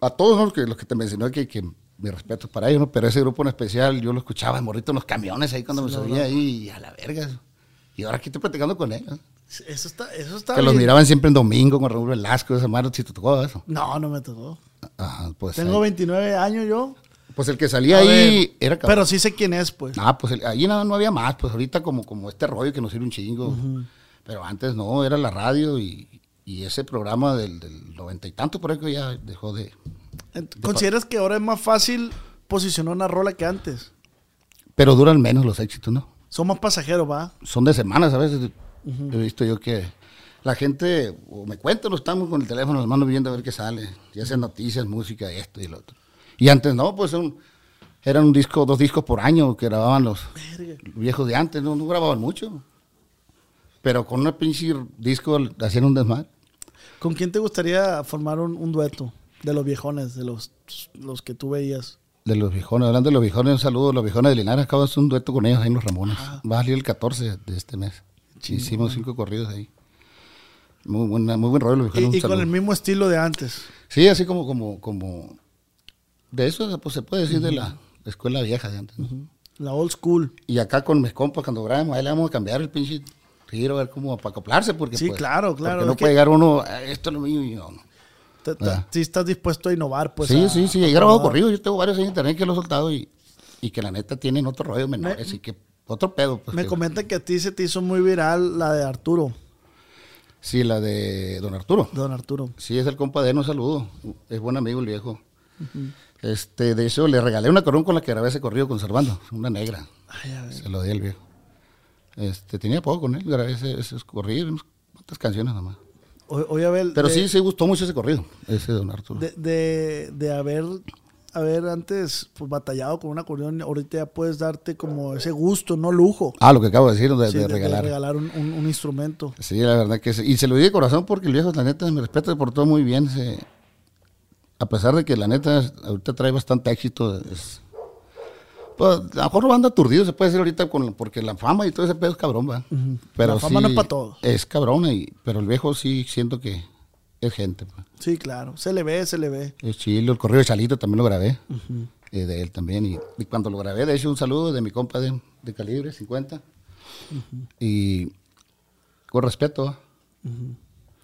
a todos ¿no? que, los que te mencioné que, que mi respeto para ellos, ¿no? pero ese grupo en especial yo lo escuchaba morrito en los camiones ahí cuando me subía ahí y a la verga. Y ahora aquí estoy platicando con él. ¿no? Eso está, eso está Que los bien. miraban siempre en domingo con Raúl Velasco, esa madre, si te tocó eso. No, no me tocó. Ajá, pues, Tengo ahí- 29 años yo. pues el que salía A ahí ver, era cabrón. Pero sí sé quién es, pues. Ah, pues el- ahí no, no había más, pues ahorita como, como este rollo que nos sirve un chingo. Pero antes no, era la radio y, y ese programa del, noventa y tanto por que ya dejó de... Ent- ¿Consideras que ahora es más fácil posicionar una rola que antes? Pero duran menos los éxitos, ¿no? Son más pasajeros, ¿va? Son de semanas a veces. He visto yo que la gente, o me cuentan, o estamos con el teléfono, los mando viendo a ver qué sale. Ya sean noticias, música, esto y lo otro. Y antes no, pues un- eran un disco, dos discos por año que grababan los viejos de antes, no, no grababan mucho. Pero con una pinche disco hacían un desmadre. ¿Con quién te gustaría formar un, un dueto de los viejones, de los, los que tú veías? De los viejones, hablando de los viejones, un saludo a los viejones de Linares. Acabo de hacer un dueto con ellos ahí en Los Ramones. Va a salir el 14 de este mes. Hicimos cinco corridos ahí. Muy, buena, muy buen rollo, Y, y con saludo. el mismo estilo de antes. Sí, así como, como, como. De eso pues, se puede decir de la escuela vieja de antes. ¿no? La old school. Y acá con mis compas, cuando grabemos, ahí le vamos a cambiar el pinche giro, a ver cómo para acoplarse. Porque, Sí, pues, claro, claro, Porque no puede que- llegar uno, "Ah, esto es lo mío y no. no. Te- te- Ah. Si estás dispuesto a innovar, pues. sí, a- sí, sí. a He grabado probar. corridos. Yo tengo varios en internet que los he soltado y, y que la neta tienen otro rollo menores y que otro pedo. Pues, Me comentan que a ti se te hizo muy viral la de Arturo, Sí, la de Don Arturo. don Arturo. Sí, es el compa de él, un saludo. Es buen amigo el viejo. Este, de hecho, le regalé una corona con la que grabé ese corrido conservando, una negra. Ay, a ver. Se lo di al viejo. Este, tenía poco con él, grabé ese, esos corridos, unas cuantas canciones nomás. O- Oye, a ver. Pero de- sí, sí gustó mucho ese corrido, ese de Don Arturo. De, de, de haber, haber antes pues, batallado con un acordeón, ahorita ya puedes darte como ese gusto, no lujo. ah, lo que acabo de decir, de, Sí, de regalar. un, un- un instrumento. Sí, la verdad que sí. Y se lo di de corazón porque el viejo, la neta, me respeta, se portó muy bien. se- a pesar de que la neta ahorita trae bastante éxito, es- pues, a lo mejor lo anda aturdido, se puede decir ahorita, con, porque la fama y todo ese pedo es cabrón, va. Pero La fama no sí, es pa' todos. Es cabrón, y, pero el viejo sí siento que es gente. pues. Sí, claro. Se le ve, se le ve. Es chilo, el corrido de Chalito también lo grabé. eh, de él también. Y, y cuando lo grabé, de hecho, un saludo de mi compa de, de calibre 50. Y con respeto.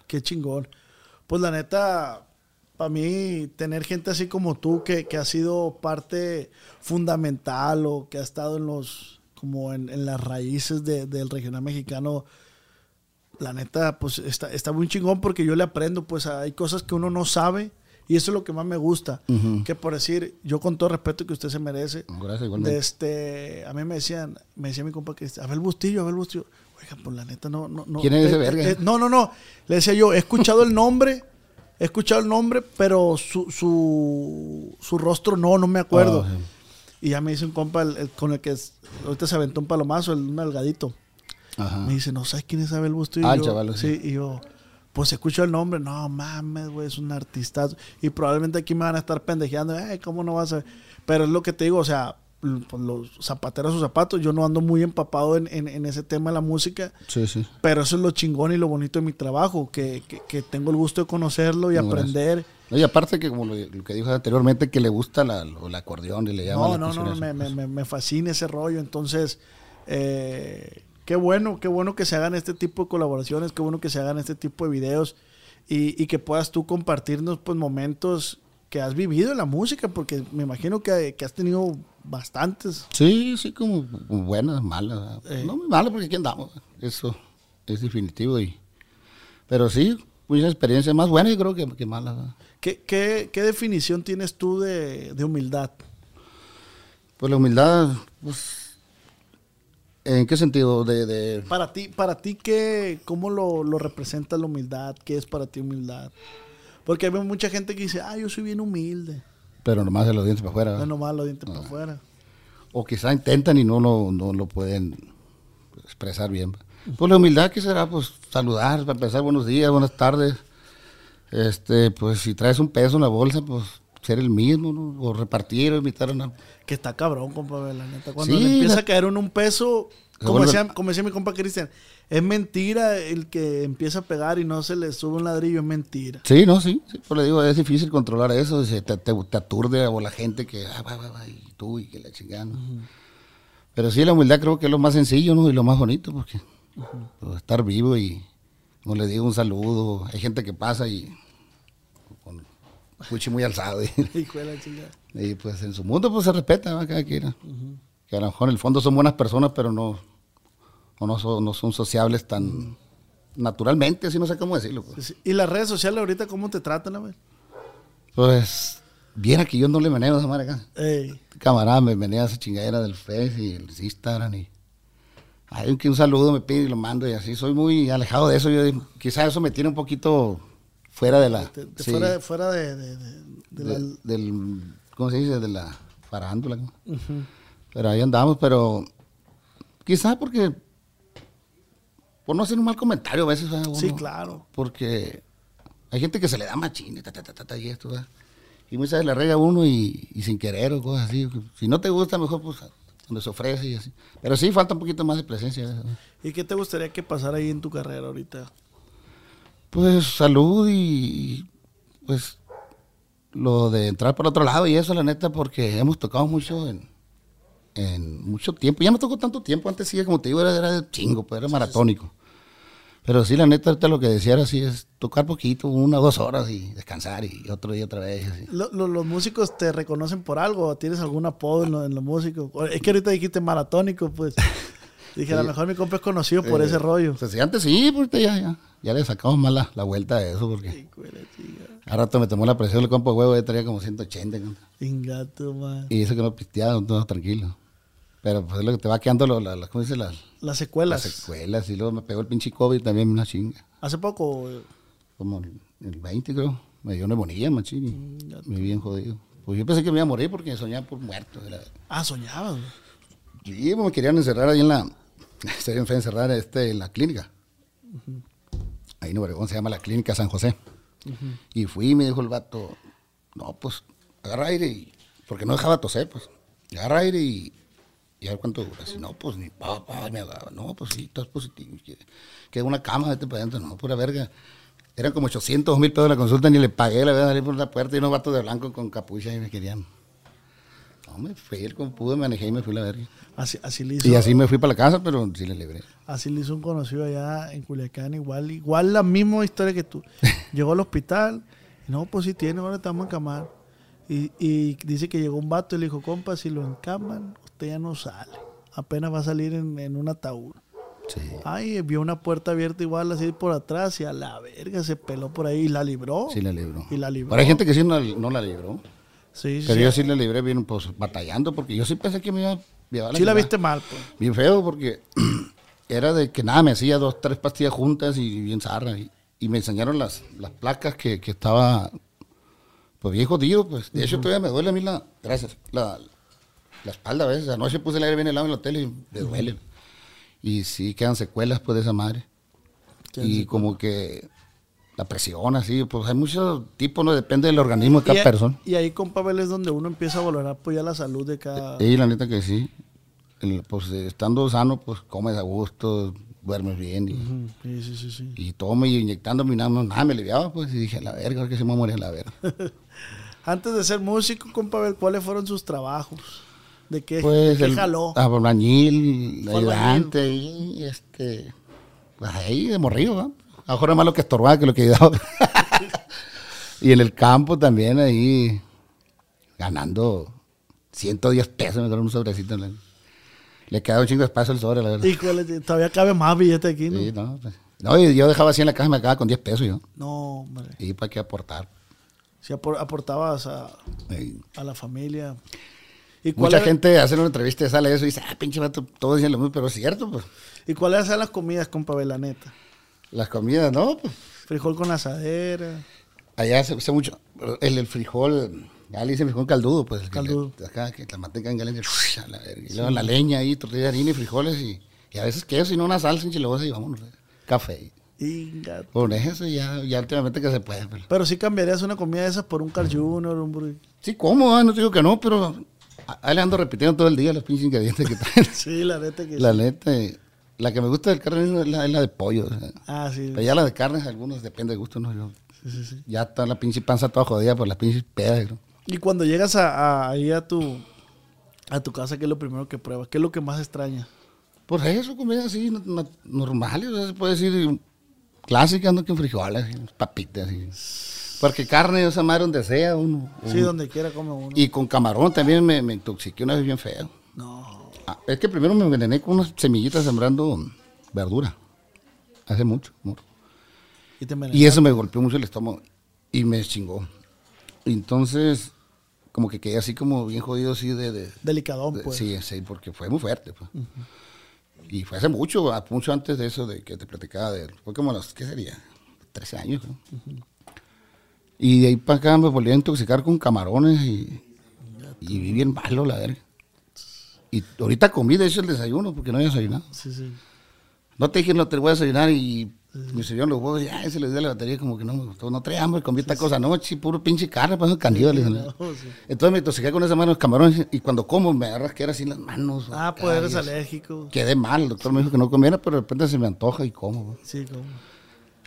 Qué chingón. Pues la neta, para mí, tener gente así como tú, que, que ha sido parte fundamental o que ha estado en los, como en, en las raíces de- del regional mexicano, la neta, pues está, está muy chingón porque yo le aprendo, pues hay cosas que uno no sabe y eso es lo que más me gusta. Ujú. Que por decir, yo con todo respeto que usted se merece, Gracias, de igualmente. este, a mí me decían, me decía mi compa que Abel Bustillo, Abel Bustillo. Oiga, pues la neta no, no, no. ¿Quién es ese Eh, verga? eh, no, no, no. Le decía yo, he escuchado el nombre, he escuchado el nombre, pero su, su, su rostro no, no me acuerdo. Ah, sí. Y ya me dice un compa el- el con el que es- ahorita se aventó un palomazo, el un algadito. Ajá. Me dice, no sabes quién es Abel Bustillo. Ah, Y el yo, chaval, sí. y yo, pues escucho el nombre, no mames, güey, es un artistazo. Y probablemente aquí me van a estar pendejeando, ay, ¿cómo no vas a ver? Pero es lo que te digo, o sea, pues, los zapateros sus zapatos, yo no ando muy empapado en, en- en ese tema de la música, Sí, sí. pero eso es lo chingón y lo bonito de mi trabajo, que, que- que tengo el gusto de conocerlo y No, aprender. No, y aparte que como lo, lo que dijo anteriormente, que le gusta la, el acordeón y le llama No, la no, no, me, pues. me- me fascina ese rollo. Entonces, eh, qué bueno, qué bueno que se hagan este tipo de colaboraciones, qué bueno que se hagan este tipo de videos y, y que puedas tú compartirnos pues momentos que has vivido en la música, porque me imagino que, que has tenido bastantes. Sí, sí, como buenas, malas. Eh. No muy malas porque aquí andamos. Eso es definitivo. y Pero sí, muchas experiencias más buenas yo creo que, que malas. ¿Qué, qué, qué definición tienes tú de, de humildad? Pues la humildad, pues, ¿en qué sentido? De, de- Para ti, para ti ¿qué, ¿cómo lo, lo representa la humildad? ¿Qué es para ti humildad? Porque hay mucha gente que dice, ah, yo soy bien humilde. pero nomás de los dientes para afuera. No nomás los dientes para afuera. O quizá intentan y no lo, no lo pueden expresar bien. Pues la humildad que será, pues saludar, para empezar, buenos días, buenas tardes. Este, pues si traes un peso en la bolsa, pues ser el mismo, ¿no? O repartir, o invitar a una... Que está cabrón, compa, la neta. Cuando Sí, le empieza la- a caer uno un peso, como vuelve- decía, como decía mi compa Cristian, es mentira el que empieza a pegar y no se le sube un ladrillo, es mentira. Sí, no, sí, sí, pues le digo, es difícil controlar eso, se te, te, te aturde o la gente que, ah, va, va, va, y tú, y que la chingada. ¿no? Pero sí, la humildad creo que es lo más sencillo, ¿no? Y lo más bonito, porque pues, estar vivo y, como le digo, un saludo. Hay gente que pasa y el cuchi muy alzado. Y, y, pues en su mundo pues se respeta, ¿va? cada quien. ¿no? Que a lo mejor en el fondo son buenas personas, pero no, o no, son, no son sociables tan naturalmente, así no sé cómo decirlo. pues. Sí, Y las redes sociales ahorita, ¿cómo te tratan, güey? Pues, viera que yo no le manejo esa madre acá. Ey, Camarada, me venía esa chingadera del Face y el Instagram y... Hay que un saludo me pide y lo mando y así. Soy muy alejado de eso. Yo quizás eso me tiene un poquito fuera de la... de- de sí, fuera, fuera de, la- de- del... ¿Cómo se dice? De la farándula. ¿no? Ujú. Pero ahí andamos, pero... Quizás porque... Por no hacer un mal comentario a veces. Sí, claro. porque hay gente que se le da machín, ta, ta, ta, ta, y esto, ¿verdad? Y muchas veces le rega uno y, y sin querer o cosas así. Si no te gusta, mejor pues donde se ofrece y así. Pero sí, falta un poquito más de presencia. ¿verdad? ¿Y qué te gustaría que pasara ahí en tu carrera ahorita? Pues salud y pues lo de entrar por otro lado y eso, la neta, porque hemos tocado mucho en, en mucho tiempo. Ya no tocó tanto tiempo, antes sí, como te digo, era, era de chingo, pues era maratónico. Pero sí, la neta, ahorita lo que decía era así, es tocar poquito, una o dos horas y descansar y otro día otra vez. Así. Lo- lo- ¿Los músicos te reconocen por algo? ¿Tienes algún apodo en, lo- los músicos? O- Es que ahorita dijiste maratónico, pues. Dije, a lo mejor mi compa es conocido por Eh, ese rollo. Sí, antes sí, pues ya, ya, ya le sacamos más la, la vuelta a eso, porque de a rato me tomó la presión el compa de huevo, ya traía como 180. ¿no? Ingato, man. Y eso que no pisteaba, todo tranquilo. Pero pues es lo que te va quedando, lo- la, la- ¿cómo dice? Las, Las las secuelas. secuelas. Y luego me pegó el pinche COVID también, una chinga. Hace poco, Como el, el 20, creo. Me dio neumonía, machín. Y Me vi bien jodido. Pues yo pensé que me iba a morir porque soñaba por muerto. de ah, soñabas, güey. Sí, pues, me querían encerrar ahí en la. En fe de encerrar este, en la clínica. Ahí en Obregón se llama la Clínica San José. Y fui y me dijo el vato, no, pues agarra aire y. Porque no dejaba toser, pues. Agarra aire y. Y a ver cuánto dura. Si no, pues ni papá me agarraba. No, pues sí, estás positivo. Que, que una cama, vete para adentro. No, pura verga. Eran como 800 mil pesos la consulta, ni le pagué, la verdad, salí por la puerta y unos vatos de blanco con capucha y me querían. No, me fui, como pude, manejé y me fui a la verga. Así, así le hizo. Y así me fui para la casa, pero sí le libré. Así le hizo un conocido allá en Culiacán, igual, igual la misma historia que tú. Llegó al hospital, y no, pues sí tiene, ahora estamos en camar. Y, y dice que llegó un vato y le dijo, compa, si lo encaman, usted ya no sale. Apenas va a salir en, en un ataúd. Sí. Ay, vio una puerta abierta igual así por atrás y a la verga se peló por ahí y la libró. Sí la libró. Y la libró. Pero hay gente que sí no, no la libró. Sí, sí. Pero yo sí la libré bien, pues batallando, porque yo sí pensé que me iba a llevar Sí la viste mal, pues. Bien feo, porque era de que nada, me hacía dos, tres pastillas juntas y bien zarra. Y, y me enseñaron las, las placas que, que estaba, pues bien jodido, pues. De hecho, todavía me duele a mí la, gracias, la, la espalda a veces. Anoche puse el aire bien helado en el hotel y me duele. Y sí, quedan secuelas, pues, de esa madre. Y como que la presión, así, pues hay muchos tipos, ¿no? Depende del organismo de cada y, persona. y ahí con Pavel es donde uno empieza a valorar apoyar la salud de cada... Sí, la neta que sí. El- pues eh, estando sano, pues comes a gusto, duermes bien y, Ujú, Sí, sí, sí, sí. y todo y inyectándome y nada, nada me aliviaba, pues y dije, a la verga, ahora que se me va a morir a la verga. Antes de ser músico, con Pavel, ¿cuáles fueron sus trabajos? ¿De qué, Pues qué el jaló? albañil, ayudante y este, pues ahí de morrido, ¿va? A lo mejor era más lo que estorbaba que lo que ayudaba. y en el campo también ahí ganando 110 pesos, me dieron un sobrecito. Le, le quedaba un chingo de espacio al sobre, la verdad. Híjole, todavía cabe más billete aquí, ¿no? Sí, no, pues, no, y yo dejaba así en la caja y me quedaba con 10 pesos yo. No, hombre. Y para qué aportar. Si apor- aportabas a, a la familia. ¿Y cuál mucha era- gente hace una entrevista y sale eso y dice, ah, pinche vato, todos dicen lo mismo, pero es cierto, pues. ¿Y cuáles eran las comidas con Pavel, la neta? Las comidas, ¿no? Pues, Frijol con asadera. allá se usa mucho. El, el frijol, ya le dicen frijol caldudo, pues. que Caldudo. le- acá, que la manteca en caliente, la y luego la leña ahí, tortilla de harina y frijoles y, y a veces queso y no una salsa enchilosa y vámonos. eh, Café. Inga. Con eso ya, ya últimamente que se puede. Pero. Pero sí cambiarías una comida de esas por un Carl Junior, un burrito. Sí, ¿cómo? ah? No te digo que no, pero ahí le ando repitiendo todo el día los pinches ingredientes que traen. Sí, la neta que La sí. neta, eh, la que me gusta del carne es la, es la de pollo. o sea. Ah, sí. Pero ya la de carne, algunos depende de gusto, ¿no? Yo, sí, sí, sí. ya está la pinche panza toda jodida por las pinches pedas. ¿no? Y cuando llegas a, a- ahí a tu, a tu casa, ¿qué es lo primero que pruebas? ¿Qué es lo que más extraña? Por eso, comida así, no- normales, o sea, se puede decir clásica, no que frijoles, papitas. Porque carne, esa madre donde sea uno. Sí, uno. donde quiera come uno. Y con camarón también me, me intoxiqué una vez bien feo. No. Ah, es que primero me envenené con unas semillitas sembrando verdura. Hace mucho, amor. Y te Y envenenaste. eso me golpeó mucho el estómago y me chingó. Entonces, como que quedé así como bien jodido, así de... de- Delicadón, de- pues. sí, sí, porque fue muy fuerte. pues. Y fue hace mucho, mucho antes de eso, de que te platicaba de él. Fue como a los, ¿qué sería? 13 años. ¿no? Y de ahí para acá me volví a intoxicar con camarones y, y vi bien malo, la verga. Y ahorita de hecho, el desayuno, porque no había desayunado. Sí, sí. No te dije, no te voy a desayunar y me sirvieron los huevos y ya, se les dio la batería como que no me gustó. No traía hambre, comí esta cosa anoche, puro pinche carne, pues caníbales. ¿no? sí. Entonces me intoxiqué con esas manos camarones y cuando como me agarras que era así las manos. Ah, pues eres alérgico. Quedé mal, el doctor me dijo que no comiera, pero de repente se me antoja y como. pues. Sí, como.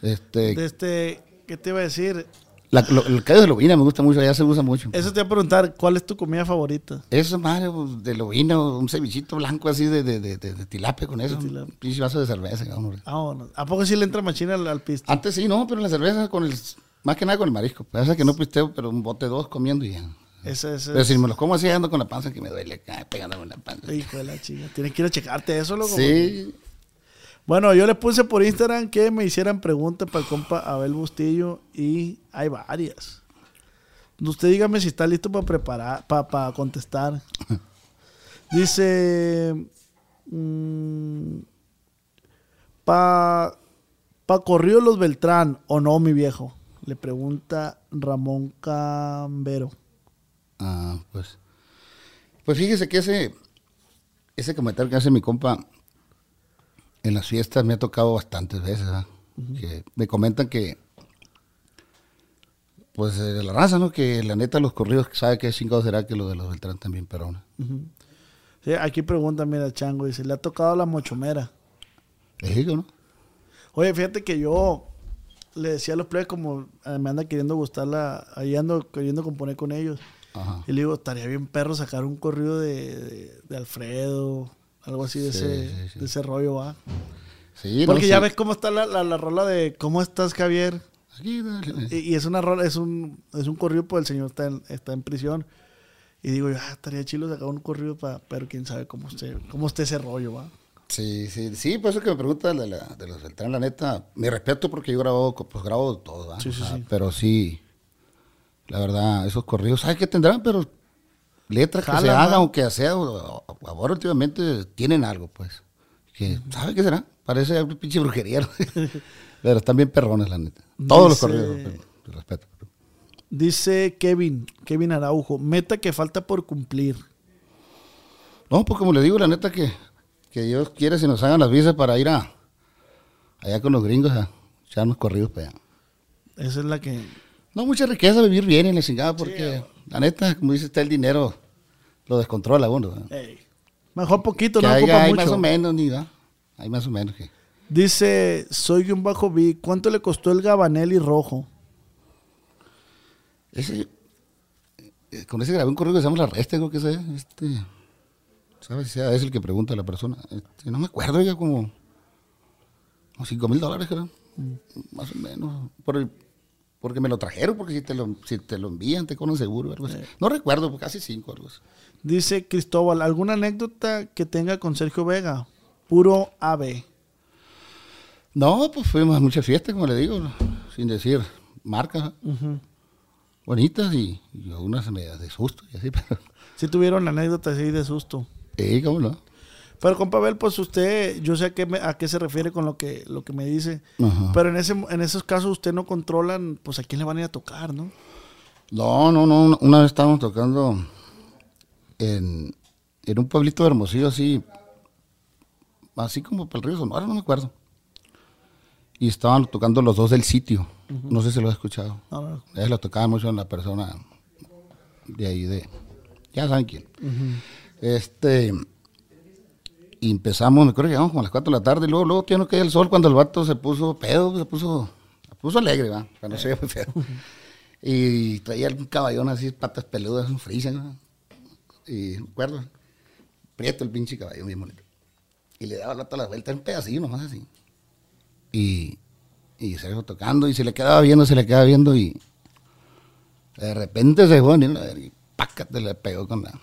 Este, este, ¿qué te iba a decir? La- lo- el caldo de lobina me gusta mucho, allá se usa mucho. Eso te iba a preguntar, ¿cuál es tu comida favorita? Eso, madre, pues, de lobina, un cevichito blanco así de, de, de, tilapia con eso. tilapia. Un pinche vaso de cerveza. vámonos. Vámonos. ¿A poco sí le entra machina al, al piste? Antes sí, no, pero la cerveza con el, más que nada con el marisco. Parece que no pisteo, pero un bote dos comiendo y ya. Ese, ese. Pero si me los como así ando con la panza que me duele pegándome en la panza. Hijo de la chica. Tienes que ir a checarte eso, loco. Sí, Bueno, yo les puse por Instagram que me hicieran preguntas para el compa Abel Bustillo y hay varias. Usted dígame si está listo para preparar, para, contestar. Dice, para pa corrió los Beltrán o no, mi viejo. Le pregunta Ramón Cambero. Ah, pues. Pues fíjese que ese, ese comentario que hace mi compa en las fiestas me ha tocado bastantes veces, ¿verdad? Que me comentan que, pues de la raza, ¿no? Que la neta los corridos sabe que chingado será que lo de los Beltrán también, pero no. Sí, aquí pregunta, mira, Chango, dice, le ha tocado la mochomera. Digo, ¿no? Oye, fíjate que yo le decía a los plebes como eh, me anda queriendo gustar la, ahí ando queriendo componer con ellos. Ajá. Y le digo, estaría bien perro sacar un corrido de, de- de Alfredo, algo así de, Sí, ese, sí, sí. de ese rollo, va. Sí, no, Porque ya sí. ves cómo está la, la, la rola de ¿Cómo estás, Javier? Aquí, dale. Y, y es una rola, es un, es un corrido, pues el señor está en, está en prisión. Y digo, ah, estaría chido sacar un corrido para, pero quién sabe cómo esté, cómo esté ese rollo, va. Sí, sí, sí, por eso que me preguntas de, la, de los Beltrán, la neta, mi respeto porque yo grabo, pues grabo todo, ¿va? Sí, sí, sí. pero sí, la verdad, esos corridos, ¿sabes qué tendrán? Pero letras que se hagan o que sea, ahora últimamente tienen algo, pues. Que, ¿Sabe qué será? Parece algo pinche brujería, pero están bien perrones, la neta. Todos los corridos, respeto. Dice Kevin, Kevin Araujo, meta que falta por cumplir. No, pues como le digo, la neta que, que Dios quiere si nos hagan las visas para ir a allá con los gringos a echarnos corridos para allá. Esa es la que... No, mucha riqueza, vivir bien en la chingada, porque la neta, como dice usted, el dinero lo descontrola uno. mejor poquito, Que no hay, ocupa hay mucho. más o menos, ni ¿verdad? Hay más o menos que. Dice, soy un bajo vi, ¿cuánto le costó el Gabanelli rojo? Ese, eh, con ese grabé un correo que se llama La Resta, creo que ese, este, ¿sabes si sea ese el que pregunta a la persona? Este, no me acuerdo, ya como, como 5 mil dólares, creo, más o menos, por el, porque me lo trajeron, porque si te lo, si te lo envían, te cobran seguro, algo así. No recuerdo, pues, casi 5, algo así. Dice Cristóbal, ¿alguna anécdota que tenga con Sergio Vega? Puro AB. No, pues fuimos a muchas fiestas, como le digo, sin decir marcas, bonitas y, y algunas medias de susto y así, pero, Si tuvieron anécdotas así de susto. eh, cómo no. Pero compa Abel, pues usted, yo sé a qué, me- a qué se refiere con lo que, lo que me dice. Ajá. Pero en, ese, en esos casos usted no controlan, pues a quién le van a ir a tocar, ¿no? No, no, no. una- vez estábamos tocando en, en un pueblito de Hermosillo, así, así como para el río Sonora, no me acuerdo. Y estaban tocando los dos del sitio. No sé si lo has escuchado. No, no. Ellos lo tocaban mucho en la persona de ahí, de. Ya saben quién. Este. Y empezamos, me acuerdo que llegamos como a las 4 de la tarde, y luego, luego tiene que ir el sol cuando el vato se puso pedo, se puso, se puso alegre, va, para no se muy feo. Y traía un caballón así, patas peludas, un frisa, ¿no? Y me acuerdo, prieto el pinche caballo, bien bonito. Y le daba la la vuelta, un pedacillo nomás así. Y, y se iba tocando, y se le quedaba viendo, se le quedaba viendo, y de repente se fue, y pácate, le pegó con la,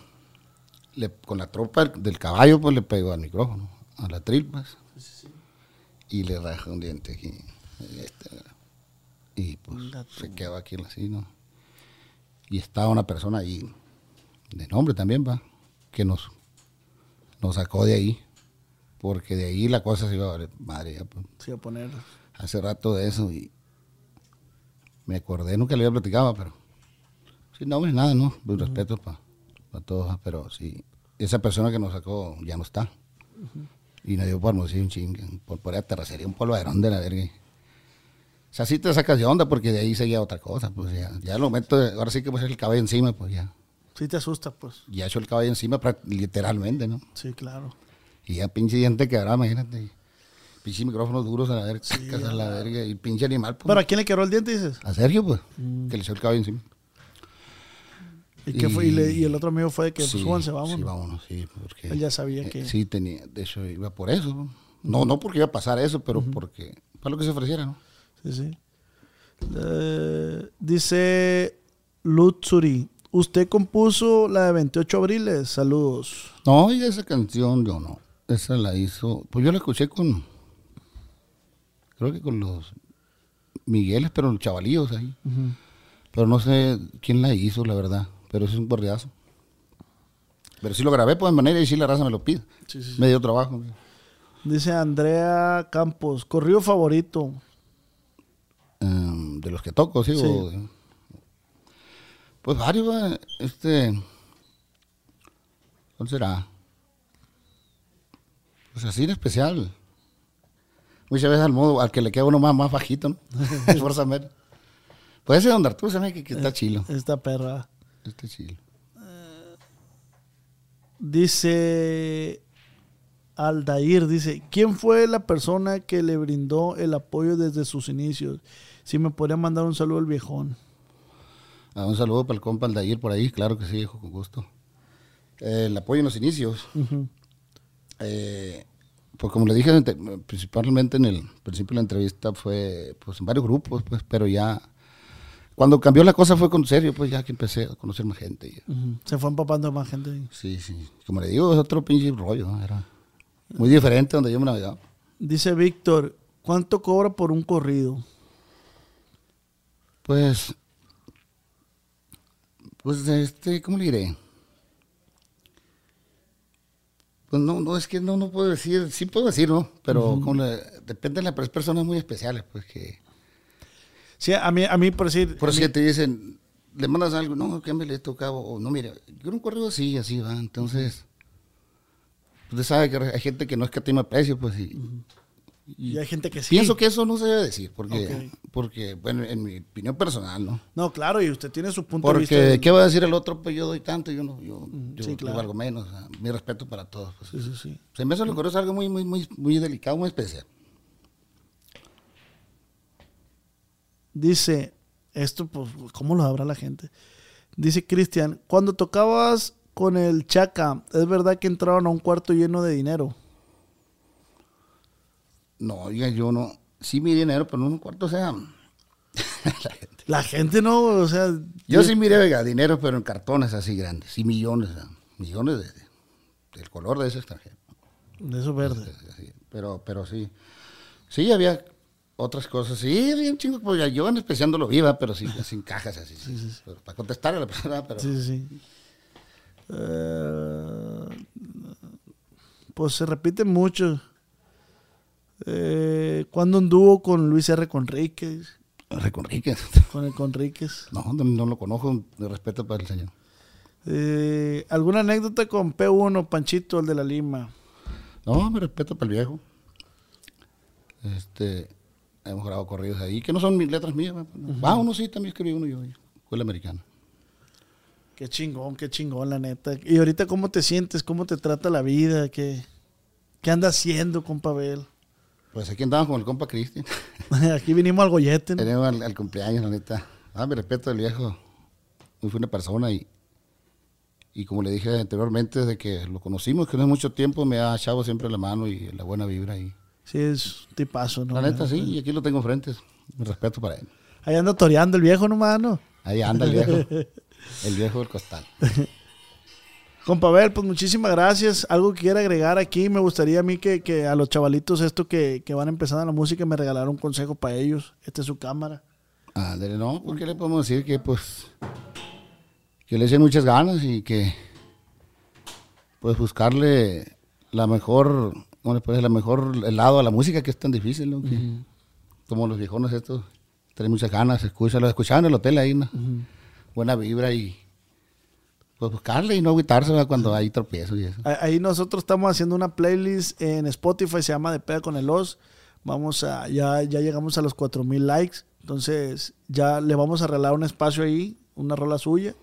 le- con la tropa del caballo, pues le pegó al micrófono, a la tril, pues. Y le rajó un diente aquí. este, y pues se quedó aquí así, ¿no? Y estaba una persona ahí, de nombre también, va, que nos, nos sacó de ahí. Porque de ahí la cosa se iba a madre, ya, pues Sí, a poner. hace rato de eso y me acordé, nunca le había platicado, pero sin nombre ni nada, ¿no? Pues respeto para todos, ¿va? pero sí, esa persona que nos sacó ya no está. Y nos dio por hermosillo un chingue, por, por terracería, un polvarón de la verga. O sea, sí te sacas de onda porque de ahí seguía otra cosa, pues ya, ya al momento, de- ahora sí que pues el caballo encima, pues ya, Sí te asusta, pues. ya echó el caballo encima literalmente, ¿no? Sí, claro. Y ya pinche diente quebrado, imagínate. Pinche micrófonos duros a la verga, a la verga, y pinche animal, pues. ¿Pero a quién le quebró el diente, dices? A Sergio, pues, que le echó el caballo encima. ¿Y, qué fue? Y, le- Y- y el otro amigo fue de que, pues, Sí, súbanse, vámonos. Sí, vámonos, sí, porque... Él ya sabía eh, que- sí, tenía, de hecho, iba por eso. ¿no? No, porque iba a pasar eso, pero porque... Para lo que se ofreciera, ¿no? Sí, sí. Eh, dice Lutsuri, usted compuso la de 28 abriles. Saludos. No, y esa canción yo no. Esa la hizo... Pues yo la escuché con... Creo que con los Migueles, pero los chavalíos ahí. Pero no sé quién la hizo, la verdad. Pero es un bordeazo. Pero sí lo grabé, pues, de manera y sí la raza me lo pide. Sí, sí, sí. Me dio trabajo. Dice Andrea Campos, corrido favorito. Em, de los que toco, sí. O pues varios, va, este. ¿Cuál será? Pues así en especial. Muchas veces al modo, al que le queda uno más, más bajito, ¿no? Fuerza. Pues ese Don Arturo se me que, que está chilo. Esta perra. Está chilo. Dice Aldair, dice, ¿quién fue la persona que le brindó el apoyo desde sus inicios? Si me podría mandar un saludo al viejón. Ah, un saludo para el compa Aldair por ahí, claro que sí, hijo, con gusto. Eh, el apoyo en los inicios. Eh, pues como le dije, principalmente en el principio de la entrevista fue pues en varios grupos, pues, pero ya cuando cambió la cosa fue con serio, pues ya que empecé a conocer más gente. Se fue empapando más gente. Sí, sí. Como le digo, es otro pinche rollo, ¿no? era muy diferente donde yo me navegaba. Dice Víctor, ¿cuánto cobra por un corrido? Pues, pues, este, ¿cómo le diré? Pues no, no, es que no, no puedo decir, sí puedo decir, ¿no? Pero como le- depende de las pers- personas muy especiales, pues que, Sí, a mí, a mí por decir... por mí- te dicen, le mandas algo, no, que me le tocaba, o no, mira, yo un correo así, así va, entonces, usted sabe que hay gente que no es que escatima precio, pues, y, y hay gente que sí. pienso que eso no se debe decir, porque, porque, bueno, en mi opinión personal, ¿no? No, claro, y usted tiene su punto de vista. Porque, ¿qué va a decir el otro? Pues yo doy tanto, yo no, yo, yo, sí, yo claro. valgo menos. o sea, mi respeto para todos. pues. Sí, sí, sí. Se me hace lo que es algo muy, muy, muy, muy delicado, muy especial. Dice, esto, pues, ¿cómo lo sabrá la gente? Dice Cristian, cuando tocabas con el Chaca, ¿es verdad que entraron a un cuarto lleno de dinero? No, oiga, yo no, sí mi dinero, pero no en un cuarto, o sea, la gente. La gente no, o sea... Yo sí miré, oiga, dinero, pero en cartones así grandes, sí millones, millones de, de- del color de ese extranjero. De eso verde. Así, pero, pero sí, sí había otras cosas, sí, un chingo, pues yo en especial no lo viva, pero sí, así en cajas así, sí, Pero para contestar a la persona, pero... Sí, sí. Eh, pues se repite mucho. Eh, cuando anduvo con Luis R. Conríquez? Re Conríquez. Con el Conríquez. No, no, no lo conozco, de respeto para el señor. Eh, ¿Alguna anécdota con P1, Panchito, el de la Lima? No, me respeto para el viejo. Este, hemos grabado corridos ahí, que no son mis letras mías. ¿verdad? Ah, uno sí, también escribí uno yo, escuela americana. Qué chingón, qué chingón, la neta. ¿Y ahorita cómo te sientes? ¿Cómo te trata la vida? ¿Qué, qué anda haciendo, compa Abel? Pues aquí andamos con el compa Cristian. Aquí vinimos al gollete. ¿no? Tenemos al, al cumpleaños, la neta. Ah, me respeto al viejo. Muy buena persona y, y como le dije anteriormente, desde que lo conocimos, que no es mucho tiempo, me ha echado siempre la mano y la buena vibra ahí. Sí, es un tipazo, ¿no? La neta, sí, y aquí lo tengo enfrente. Mi respeto para él. Ahí anda toreando el viejo ¿no? Ahí anda el viejo. El viejo del costal. Compa Abel, pues muchísimas gracias. Algo que quiera agregar aquí, me gustaría a mí que, que a los chavalitos esto que, que van empezando la música me regalaron un consejo para ellos. Esta es su cámara. Ándale, no, porque le podemos decir que pues que le echen muchas ganas y que pues buscarle la mejor, ¿cómo le puedes decir? la mejor lado a la música que es tan difícil, ¿no? Que, Como los viejones estos, traen muchas ganas, escuchan, los escuchaban en el hotel ahí, ¿no? Buena vibra y pues buscarle y no agüitarse cuando hay tropiezos y eso. A- Ahí nosotros estamos haciendo una playlist en Spotify, se llama De Peda con el Os. Vamos a, ya, ya llegamos a los 4000 likes. Entonces, ya le vamos a regalar un espacio ahí, una rola suya,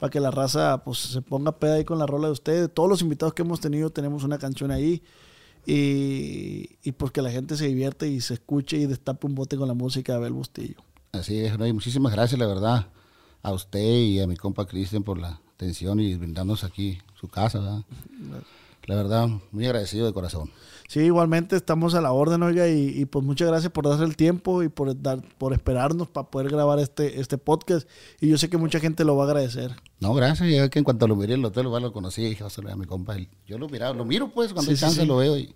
para que la raza pues se ponga peda ahí con la rola de ustedes. Todos los invitados que hemos tenido tenemos una canción ahí. Y, y pues que la gente se divierte y se escuche y destape un bote con la música de Abel Bustillo. Así es, ¿no? y muchísimas gracias, la verdad, a usted y a mi compa Cristian por la atención y brindarnos aquí su casa, ¿verdad? La verdad, muy agradecido de corazón. Sí, igualmente estamos a la orden, oiga, y, y, pues muchas gracias por darse el tiempo y por dar, por esperarnos para poder grabar este, este podcast. Y yo sé que mucha gente lo va a agradecer. No, gracias, ya que en cuanto lo miré en el hotel, lo conocí y dije, "Vas a mi compa. Yo lo miraba, lo miro pues, cuando Sí, hay chance sí. lo veo y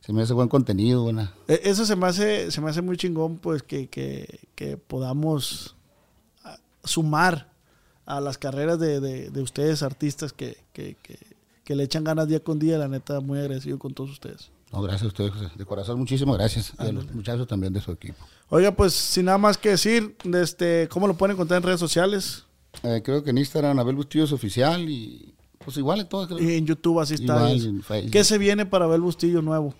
se me hace buen contenido, buena. E- Eso se me hace, se me hace muy chingón, pues, que, que, que podamos ah, sumar a las carreras de, de- de ustedes, artistas, que, que, que, que le echan ganas día con día. La neta, muy agradecido con todos ustedes. No, gracias a ustedes, José. de corazón, muchísimas gracias. Y a los muchachos también de su equipo. Oiga, pues, sin nada más que decir, este, ¿cómo lo pueden encontrar en redes sociales? Eh, creo que en Instagram, Abel Bustillos Oficial y pues igual en creo. Y en YouTube así está. Igual en Facebook. ¿Qué se viene para Abel Bustillo nuevo?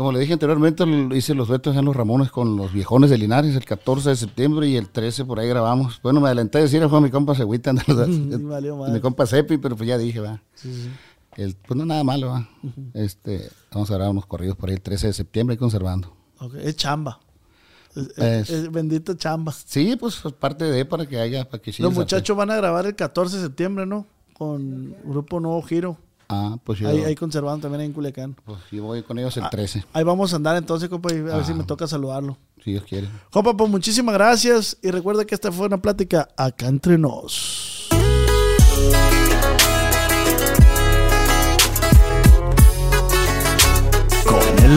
Como le dije anteriormente, hice los duetos en Los Ramones con los viejones de Linares el 14 de septiembre y el 13 por ahí grabamos. Bueno, me adelanté a decir, fue a mi compa madre. mi compa Cepi, pero pues ya dije, va. Sí, sí. El, pues no nada malo, va. Este, vamos a grabar unos corridos por ahí el 13 de septiembre y conservando. Ok, Es chamba. Es, es, bendita chamba. Sí, pues parte de para que haya, para que Los muchachos van a grabar el 14 de septiembre, ¿no? Con Grupo Nuevo Giro. Ah, pues yo. Ahí, ahí conservaron también ahí en Culiacán. Pues yo voy con ellos el 13. Ahí vamos a andar entonces, compa, y a ver si me toca saludarlo. Si Dios quiere. Compa, pues muchísimas gracias. Y recuerda que esta fue una plática acá entre nos. Con el